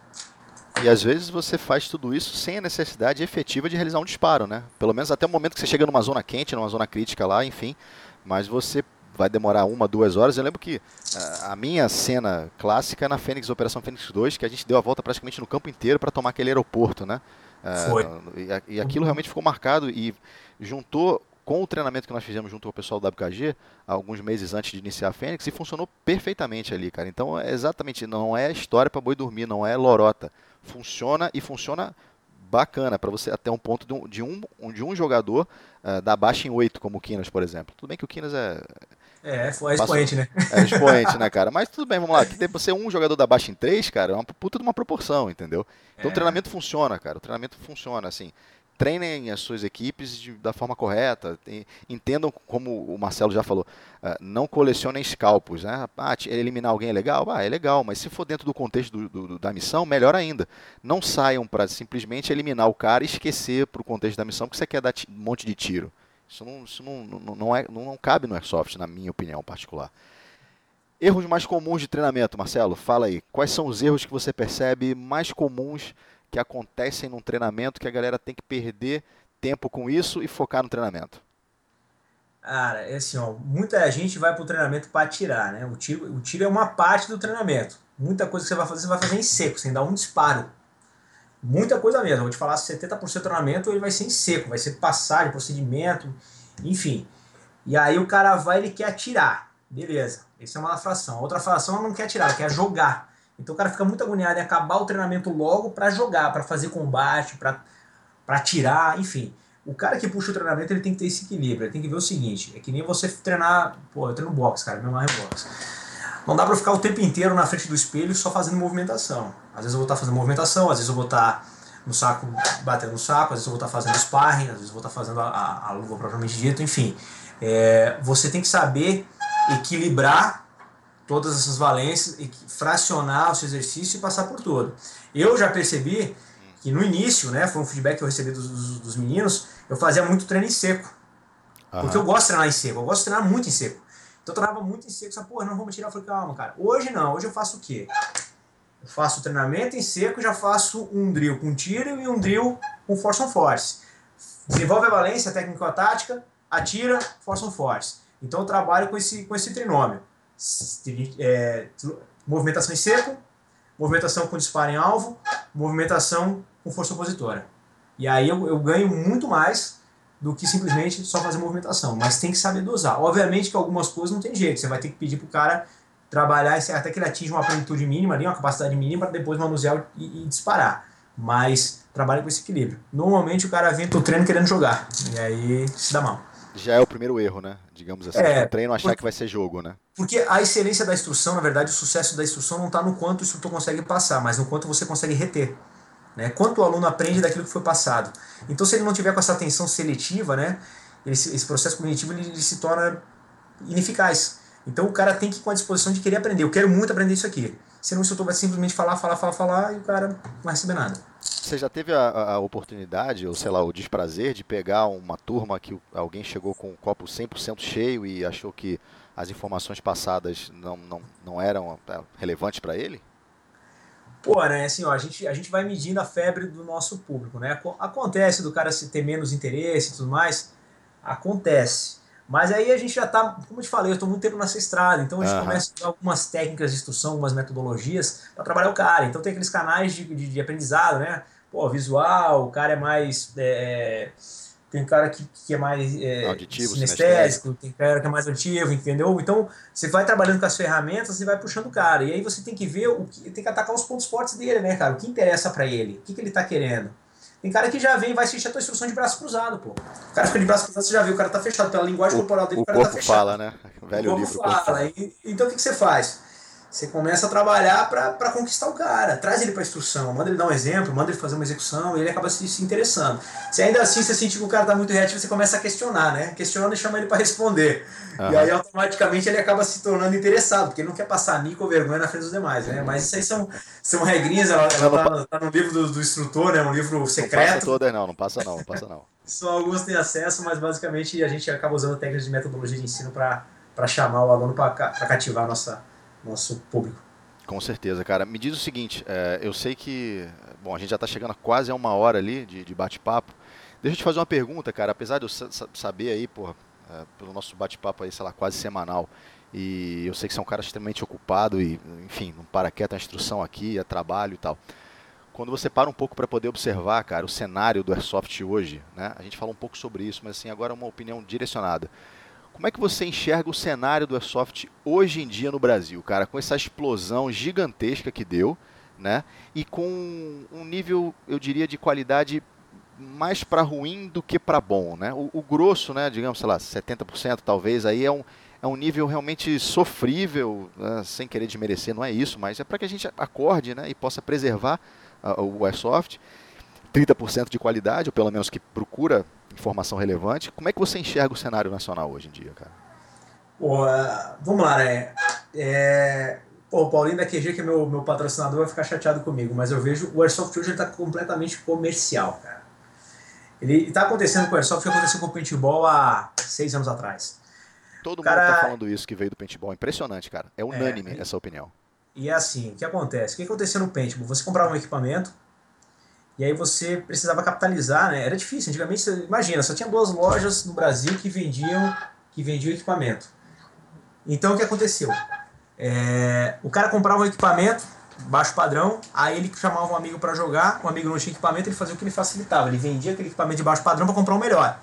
S1: E às vezes você faz tudo isso sem a necessidade efetiva de realizar um disparo, né? Pelo menos até o momento que você chega numa zona quente, numa zona crítica lá, enfim. Mas você vai demorar uma, duas horas. Eu lembro que uh, a minha cena clássica é na Fênix, Operação Fênix 2, que a gente deu a volta praticamente no campo inteiro para tomar aquele aeroporto, né? Uh, Foi. E, e aquilo realmente ficou marcado e juntou com o treinamento que nós fizemos junto com o pessoal do WKG, alguns meses antes de iniciar a Fênix, e funcionou perfeitamente ali, cara. Então, é exatamente, não é história para boi dormir, não é lorota funciona e funciona bacana para você até um ponto de um, de um, jogador uh, dar baixa em 8, como o Kinas, por exemplo. Tudo bem que o Kinas é.
S2: É, foi expoente, né?
S1: É expoente, né, cara? Mas tudo bem, vamos lá. Que você um jogador da baixa em 3, cara, é uma puta de uma proporção, entendeu? Então é. o treinamento funciona, cara. O treinamento funciona, assim treinem as suas equipes de, da forma correta, entendam como o Marcelo já falou, uh, não colecionem scalpos, né? Ah, eliminar alguém é legal? Ah, é legal, mas se for dentro do contexto do, do, da missão, melhor ainda. Não saiam para simplesmente eliminar o cara e esquecer para o contexto da missão que você quer dar um monte de tiro. Isso não, isso não, não, não, é, não, não cabe no Airsoft, na minha opinião particular. Erros mais comuns de treinamento, Marcelo, fala aí. Quais são os erros que você percebe mais comuns que acontecem num treinamento que a galera tem que perder tempo com isso e focar no treinamento?
S2: Cara, é assim, ó, muita gente vai para o treinamento para atirar, né? O tiro, o tiro é uma parte do treinamento. Muita coisa que você vai fazer, você vai fazer em seco, sem dar um disparo. Muita coisa mesmo. vou te falar, 70% do treinamento ele vai ser em seco, vai ser passagem, procedimento, enfim. E aí o cara vai, ele quer atirar. Beleza. Essa é uma fração. A outra fração não quer atirar, quer jogar. Então o cara fica muito agoniado em acabar o treinamento logo para jogar, para fazer combate, para tirar, enfim. O cara que puxa o treinamento ele tem que ter esse equilíbrio, ele tem que ver o seguinte, é que nem você treinar, pô, eu treino boxe, cara, meu mais é boxe. Não dá para ficar o tempo inteiro na frente do espelho só fazendo movimentação. Às vezes eu vou estar tá fazendo movimentação, às vezes eu vou estar tá no saco, batendo no saco, às vezes eu vou estar tá fazendo sparring, às vezes eu vou estar fazendo a, a, a luva propriamente dito, enfim. É, você tem que saber equilibrar todas essas valências fracionar o seu exercício e passar por todo. Eu já percebi que no início, né, foi um feedback que eu recebi dos, dos, dos meninos, eu fazia muito treino em seco. Uhum. Porque eu gosto de treinar em seco, eu gosto de treinar muito em seco. Então eu treinava muito em seco, só, porra, não vamos tirar. Eu falei, calma, cara. Hoje não, hoje eu faço o quê? Eu faço treinamento em seco, já faço um drill com tiro e um drill com force on force. Desenvolve a valência técnico-tática, atira, force on force. Então eu trabalho com esse, com esse trinômio é, movimentação em seco, movimentação com disparo em alvo, movimentação com força opositora. E aí eu, eu ganho muito mais do que simplesmente só fazer movimentação, mas tem que saber dosar. Obviamente que algumas coisas não tem jeito, você vai ter que pedir para o cara trabalhar até que ele atinja uma plenitude mínima, ali, uma capacidade mínima, para depois manusear e, e, disparar. Mas trabalha com esse equilíbrio. Normalmente o cara vem pro treino querendo jogar, e aí se dá mal
S1: já é o primeiro erro, né? Digamos assim. É, o treino achar porque, que vai ser jogo, né?
S2: Porque a excelência da instrução, na verdade, o sucesso da instrução não está no quanto o instrutor consegue passar, mas no quanto você consegue reter. Né? Quanto o aluno aprende daquilo que foi passado. Então, se ele não tiver com essa atenção seletiva, né, esse, esse processo cognitivo ele, ele se torna ineficaz. Então, o cara tem que ir com a disposição de querer aprender. Eu quero muito aprender isso aqui. Senão o instrutor vai simplesmente falar, falar, falar, falar e o cara não vai receber nada.
S1: Você já teve a, a, oportunidade, ou sei lá, o desprazer de pegar uma turma que alguém chegou com um copo 100% cheio e achou que as informações passadas não, não, não eram é, relevantes para ele?
S2: Pô, né, assim, ó, a gente, a gente vai medindo a febre do nosso público, né? Acontece do cara se ter menos interesse e tudo mais, acontece. Mas aí a gente já tá, como eu te falei, eu estou muito tempo nessa estrada, então a gente uhum. começa a usar algumas técnicas de instrução, algumas metodologias para trabalhar o cara. Então tem aqueles canais de, de, de aprendizado, né? Pô, visual, o cara é mais. É, tem cara que, que é mais é,
S1: auditivo,
S2: sinestésico, tem cara que é mais auditivo, entendeu? Então você vai trabalhando com as ferramentas e vai puxando o cara. E aí você tem que ver, o que, tem que atacar os pontos fortes dele, né, cara? O que interessa para ele, o que, que ele tá querendo. Tem cara que já vem e vai assistir a tua instrução de braço cruzado, pô. O cara fica de braço cruzado, você já viu, o cara tá fechado. Pela linguagem o, corporal dele, o, o cara tá fechado.
S1: fala, né? O velho
S2: o
S1: livro.
S2: Fala. E, então o que, que você faz? Você começa a trabalhar para conquistar o cara. Traz ele para instrução, manda ele dar um exemplo, manda ele fazer uma execução e ele acaba se, se interessando. Se ainda assim você sentir que o cara está muito reativo, você começa a questionar, né? Questionando e chama ele para responder. Uhum. E aí automaticamente ele acaba se tornando interessado, porque ele não quer passar mico ou vergonha na frente dos demais, né? Mas isso aí são, são regrinhas, ela, ela tá, tá, no livro do, do instrutor, né? Um livro secreto. Não
S1: passa todas não, não passa não, não passa não.
S2: Só alguns têm acesso, mas basicamente a gente acaba usando técnicas de metodologia de ensino para chamar o aluno para cativar a nossa nosso público.
S1: Com certeza, cara. Me diz o seguinte, é, eu sei que, bom, a gente já está chegando a quase a uma hora ali de, de bate-papo. Deixa eu te fazer uma pergunta, cara. Apesar de eu saber aí, porra, é, pelo nosso bate-papo aí, sei lá, quase semanal, e eu sei que você é um cara extremamente ocupado e, enfim, não para quieto a instrução aqui, é trabalho e tal. Quando você para um pouco para poder observar, cara, o cenário do Airsoft hoje, né? A gente fala um pouco sobre isso, mas assim, agora uma opinião direcionada. Como é que você enxerga o cenário do Airsoft hoje em dia no Brasil, cara, com essa explosão gigantesca que deu, né? E com um nível, eu diria, de qualidade mais para ruim do que para bom, né? O, o, grosso, né, digamos, sei lá, 70% talvez, aí é um, é um nível realmente sofrível, né? sem querer desmerecer, não é isso, mas é para que a gente acorde, né, e possa preservar uh, o airsoft. 30% de qualidade, ou pelo menos que procura informação relevante. Como é que você enxerga o cenário nacional hoje em dia, cara?
S2: Pô, vamos lá, né? É, Pô, o Paulinho da QG, que é meu, meu patrocinador, vai ficar chateado comigo, mas eu vejo o Airsoft hoje está completamente comercial, cara. Ele está acontecendo com o Airsoft o que aconteceu com o paintball há seis anos atrás.
S1: Todo cara... mundo está falando isso que veio do paintball. Impressionante, cara. É unânime é, essa opinião.
S2: E é assim, o que acontece? O que aconteceu no paintball? Você comprava um equipamento e aí você precisava capitalizar, né? Era difícil. Antigamente, você, imagina, só tinha duas lojas no Brasil que vendiam, que vendiam equipamento. Então, o que aconteceu? É, o cara comprava um equipamento baixo padrão, aí ele chamava um amigo para jogar, o amigo não tinha equipamento, ele fazia o que ele facilitava, ele vendia aquele equipamento de baixo padrão para comprar um melhor.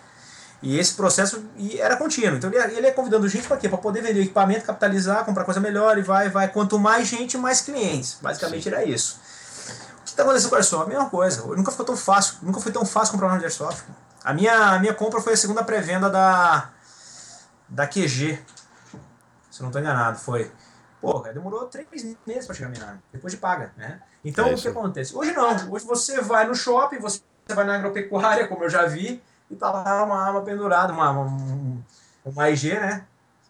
S2: E esse processo era contínuo. Então ele, ele ia convidando gente para quê? Para poder vender o equipamento, capitalizar, comprar coisa melhor e vai, vai. Quanto mais gente, mais clientes. Basicamente Sim. era isso. O que está acontecendo com o Airsoft? A mesma coisa. Nunca ficou tão fácil. Nunca foi tão fácil comprar um de Airsoft. A minha, a minha compra foi a segunda pré-venda da, da QG. Se eu não estou enganado, foi. Pô, demorou três meses para chegar a minha arma, depois de paga, né? Então, é o que acontece? Hoje não. Hoje você vai no shopping, você vai na agropecuária, como eu já vi, e tá lá uma arma pendurada, uma, uma, uma IG, né?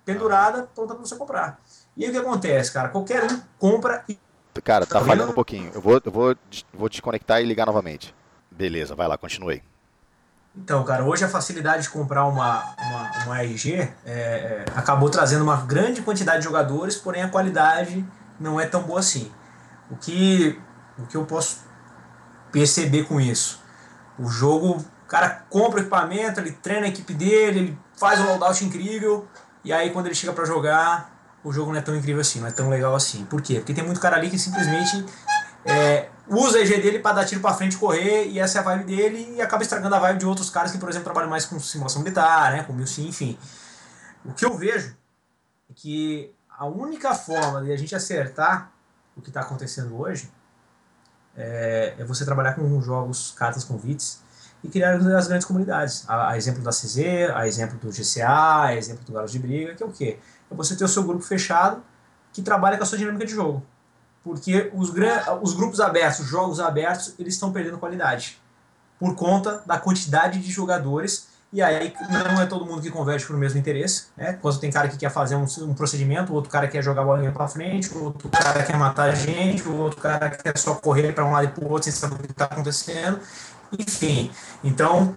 S2: Pendurada, pronta para você comprar. E aí o que acontece, cara? Qualquer um compra e.
S1: Cara, tá, tá falhando um pouquinho. Eu vou, eu vou, vou desconectar e ligar novamente. Beleza, vai lá, continue.
S2: Então, cara, hoje a facilidade de comprar uma, uma, uma RG é, é, acabou trazendo uma grande quantidade de jogadores, porém a qualidade não é tão boa assim. O que, o que eu posso perceber com isso? O jogo, o cara compra o equipamento, ele treina a equipe dele, ele faz um loadout incrível, e aí quando ele chega para jogar, o jogo não é tão incrível assim, não é tão legal assim. Por quê? Porque tem muito cara ali que simplesmente é, usa a EG dele para dar tiro para frente correr, e essa é a vibe dele, e acaba estragando a vibe de outros caras que, por exemplo, trabalham mais com simulação militar, né, com MILSIM, enfim. O que eu vejo é que a única forma de a gente acertar o que está acontecendo hoje é, é, você trabalhar com jogos, cartas, convites e criar as grandes comunidades. A, a, exemplo da CZ, a exemplo do GCA, a exemplo do Galos de Briga, que é o quê? É você ter o seu grupo fechado que trabalha com a sua dinâmica de jogo porque os, os grupos abertos, os jogos abertos, eles estão perdendo qualidade por conta da quantidade de jogadores e aí não é todo mundo que converge para o mesmo interesse, né? Quando tem cara que quer fazer um, um procedimento, outro cara quer jogar a bolinha para frente, outro cara quer matar a gente, outro cara quer só correr para um lado e para o outro sem saber o que está acontecendo. Enfim, então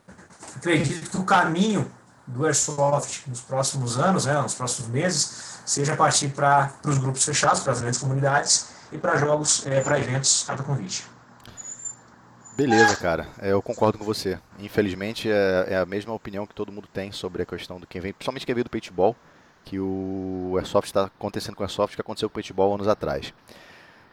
S2: acredito que o caminho do Airsoft nos próximos anos, né, nos próximos meses, seja partir para os grupos fechados, para as grandes comunidades e para jogos, é, para eventos, cada convite.
S1: Beleza, cara. É, eu concordo com você. Infelizmente é, é, a mesma opinião que todo mundo tem sobre a questão do quem vem, principalmente quem veio do paintball, que o Airsoft está acontecendo com o Airsoft que aconteceu com o paintball anos atrás.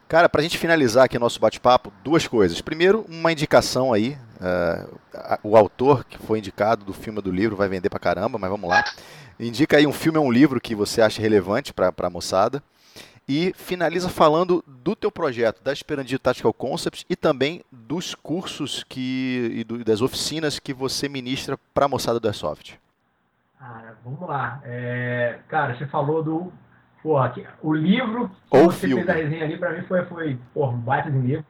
S1: Cara, para a gente finalizar aqui nosso bate-papo, duas coisas. Primeiro, uma indicação aí. Uh, o autor que foi indicado do filme do livro vai vender pra caramba, mas vamos lá. Indica aí um filme ou um livro que você acha relevante para a moçada e finaliza falando do teu projeto, da Esperandio Tactical Concepts e também dos cursos que, e do, das oficinas que você ministra para a moçada do Airsoft.
S2: Ah, vamos lá. É, cara, você falou do. Porra, o livro
S1: que Ou você filme.
S2: fez a resenha ali, para mim foi, foi porra, um baita de livro.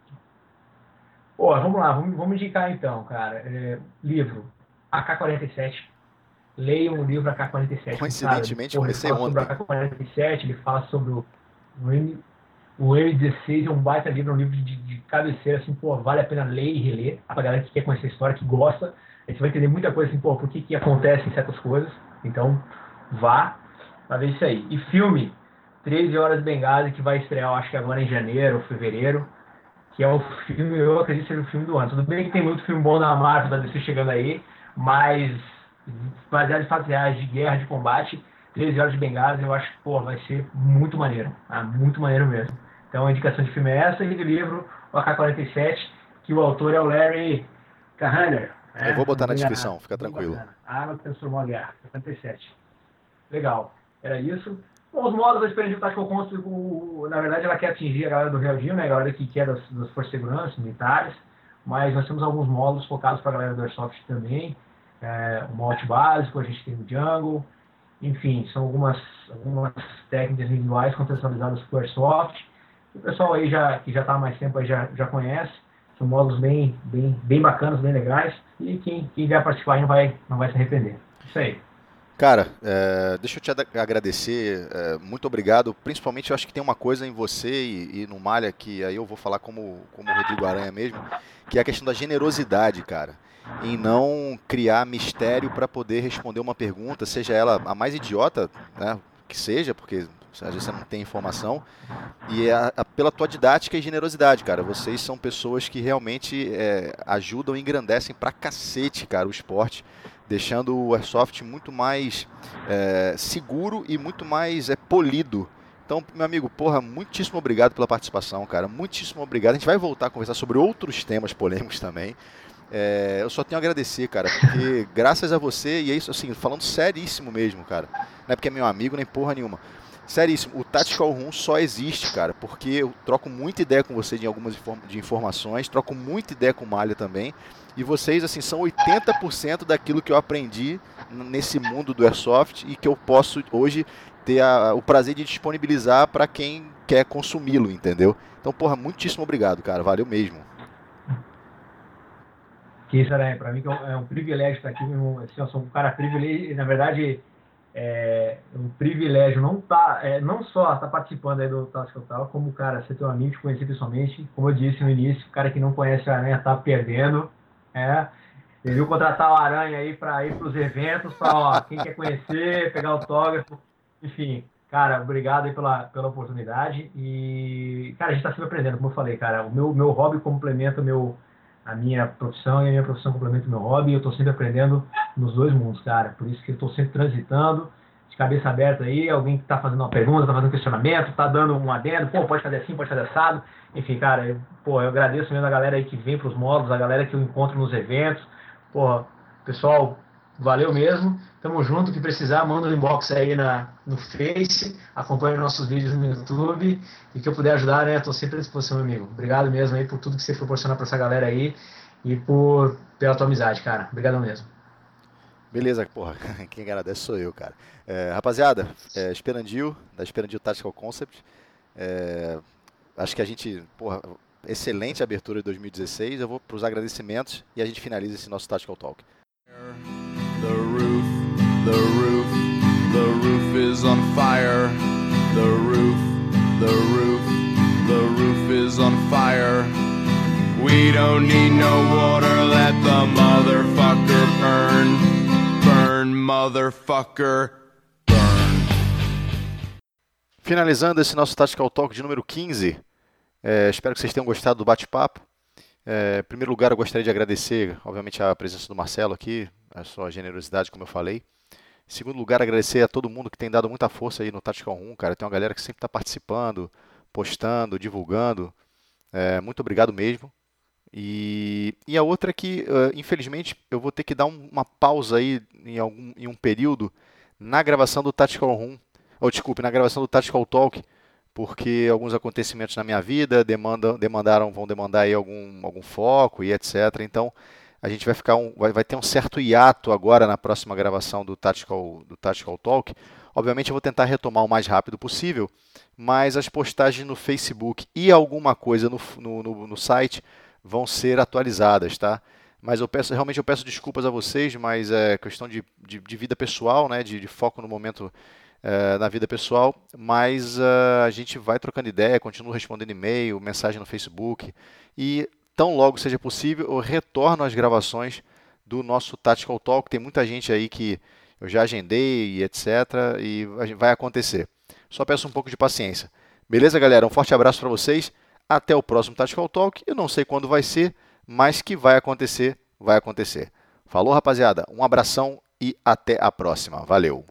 S2: Pô, vamos lá, vamos, vamos indicar então, cara. É, livro AK-47. Leiam o livro AK-47.
S1: Coincidentemente, cara, comecei ontem.
S2: Sobre AK-47, ele fala sobre o o, M, o M16 é um baita livro, é um livro de, de cabeceira, assim, pô, vale a pena ler e reler. Pra galera que quer conhecer a história, que gosta, a gente vai entender muita coisa, assim, pô, por que que acontecem certas coisas. Então, vá pra ver isso aí. E filme, 13 Horas de Benghazi, que vai estrear, acho que agora em janeiro ou fevereiro, que é o filme, eu acredito ser o filme do ano. Tudo bem que tem muito filme bom da Marvel, da DC chegando aí, mas baseado em fatos reais de guerra, de combate, 13 horas de Benghazi, eu acho que pô, vai ser muito maneiro. Ah, muito maneiro mesmo. Então a indicação de filme é essa e do livro, o AK-47, que o autor é o Larry Kahaner.
S1: Né? Eu vou botar na descrição, fica tranquilo.
S2: A arma que transformou a guerra, 47. Legal. Era isso. Os modos da experiência Tactical Construct, na verdade, ela quer atingir a galera do Real Deal, né? A galera que quer das, das forças de segurança, militares, mas nós temos alguns módulos focados para a galera do Airsoft também. É, o Malt básico, a gente tem o Jungle, enfim, são algumas, algumas técnicas individuais contextualizadas para o Airsoft. O pessoal aí já, que já está há mais tempo aí já, já conhece. São módulos bem, bem, bem bacanas, bem legais. E quem, quem vier participar aí não vai, não vai se arrepender. Isso aí.
S1: Cara, é, deixa eu te agradecer, é, muito obrigado. Principalmente eu acho que tem uma coisa em você e, e, no Malha que aí eu vou falar como, como o Rodrigo Aranha mesmo, que é a questão da generosidade, cara. Em não criar mistério para poder responder uma pergunta, seja ela a mais idiota né, que seja, porque às vezes você não tem informação, e é a, a, pela tua didática e generosidade, cara. Vocês são pessoas que realmente é, ajudam e engrandecem pra cacete, cara, o esporte deixando o Airsoft muito mais é, seguro e muito mais é, polido. Então, meu amigo, porra, muitíssimo obrigado pela participação, cara. Muitíssimo obrigado. A gente vai voltar a conversar sobre outros temas polêmicos também. É, eu só tenho a agradecer, cara, porque graças a você, e é isso assim, falando seríssimo mesmo, cara. Não é porque é meu amigo nem porra nenhuma. Seríssimo, o Tactical Room só existe, cara, porque eu troco muita ideia com você de algumas de informações, troco muita ideia com o Malha também. E vocês, assim, são 80% daquilo que eu aprendi nesse mundo do Airsoft e que eu posso hoje ter a, o prazer de disponibilizar para quem quer consumi-lo, entendeu? Então, porra, muitíssimo obrigado, cara. Valeu mesmo.
S2: Que isso, Aranha. Para mim é, é um privilégio estar aqui. Assim, eu sou um cara privilegiado. Na verdade, é um privilégio não tá, é, não só estar tá participando aí do Tactical Tal, como, cara, ser teu amigo, te conhecer pessoalmente. Como eu disse no início, o cara que não conhece a Aranha tá perdendo. É. Viu contratar o Aranha aí para ir para os eventos, para quem quer conhecer, pegar autógrafo, enfim. Cara, obrigado aí pela, pela oportunidade. E, cara, a gente está sempre aprendendo, como eu falei, cara. O meu, meu hobby complementa meu, a minha profissão e a minha profissão complementa o meu hobby. E eu estou sempre aprendendo nos dois mundos, cara. Por isso que eu estou sempre transitando, de cabeça aberta aí. Alguém que está fazendo uma pergunta, está fazendo um questionamento, está dando um adendo, pô, pode fazer assim, pode fazer assado. Enfim, cara, eu, pô, eu agradeço mesmo a galera aí que vem para os módulos, a galera que eu encontro nos eventos. Pô, pessoal, valeu mesmo. Tamo junto, que precisar, manda um inbox aí na, no Face, acompanhe nossos vídeos no YouTube e que eu puder ajudar, né? Tô sempre à disposição, meu amigo. Obrigado mesmo aí por tudo que você proporciona para essa galera aí e por pela tua amizade, cara. Obrigado mesmo.
S1: Beleza, porra, quem agradece sou eu, cara. É, rapaziada, é, Esperandil, da Esperandil Tactical Concept. É, acho que a gente, porra, excelente abertura de 2016. Eu vou para os agradecimentos e a gente finaliza esse nosso Tactical Talk. The roof, the roof, the roof is on fire. The roof, the roof, the roof is on fire. We don't need no water, let the motherfucker burn. Burn, motherfucker. Finalizando esse nosso Tactical Talk de número 15, é, espero que vocês tenham gostado do bate-papo. É, em primeiro lugar, eu gostaria de agradecer, obviamente, a presença do Marcelo aqui, a sua generosidade, como eu falei. Em segundo lugar, agradecer a todo mundo que tem dado muita força aí no Tactical 1, cara. Tem uma galera que sempre está participando, postando, divulgando. É, muito obrigado mesmo. E, e a outra é que, infelizmente, eu vou ter que dar um, uma pausa aí em, algum, em um período na gravação do Tactical Room ou desculpe, na gravação do Tactical Talk, porque alguns acontecimentos na minha vida demandam, demandaram, vão demandar aí algum, algum foco e etc. Então a gente vai ficar um, vai, vai ter um certo hiato agora na próxima gravação do Tactical, do Tactical Talk. Obviamente eu vou tentar retomar o mais rápido possível, mas as postagens no Facebook e alguma coisa no, no, no, no site vão ser atualizadas, tá? Mas eu peço, realmente eu peço desculpas a vocês, mas é questão de, de, de vida pessoal, né? De, de foco no momento uh, na vida pessoal, mas uh, a gente vai trocando ideia, continuo respondendo e-mail, mensagem no Facebook e tão logo seja possível eu retorno às gravações do nosso Tactical Talk. Tem muita gente aí que eu já agendei e etc. e vai acontecer. Só peço um pouco de paciência. Beleza, galera? Um forte abraço para vocês. Até o próximo Tactical Talk. Eu não sei quando vai ser, mas que vai acontecer, vai acontecer. Falou, rapaziada. Um abração e até a próxima. Valeu!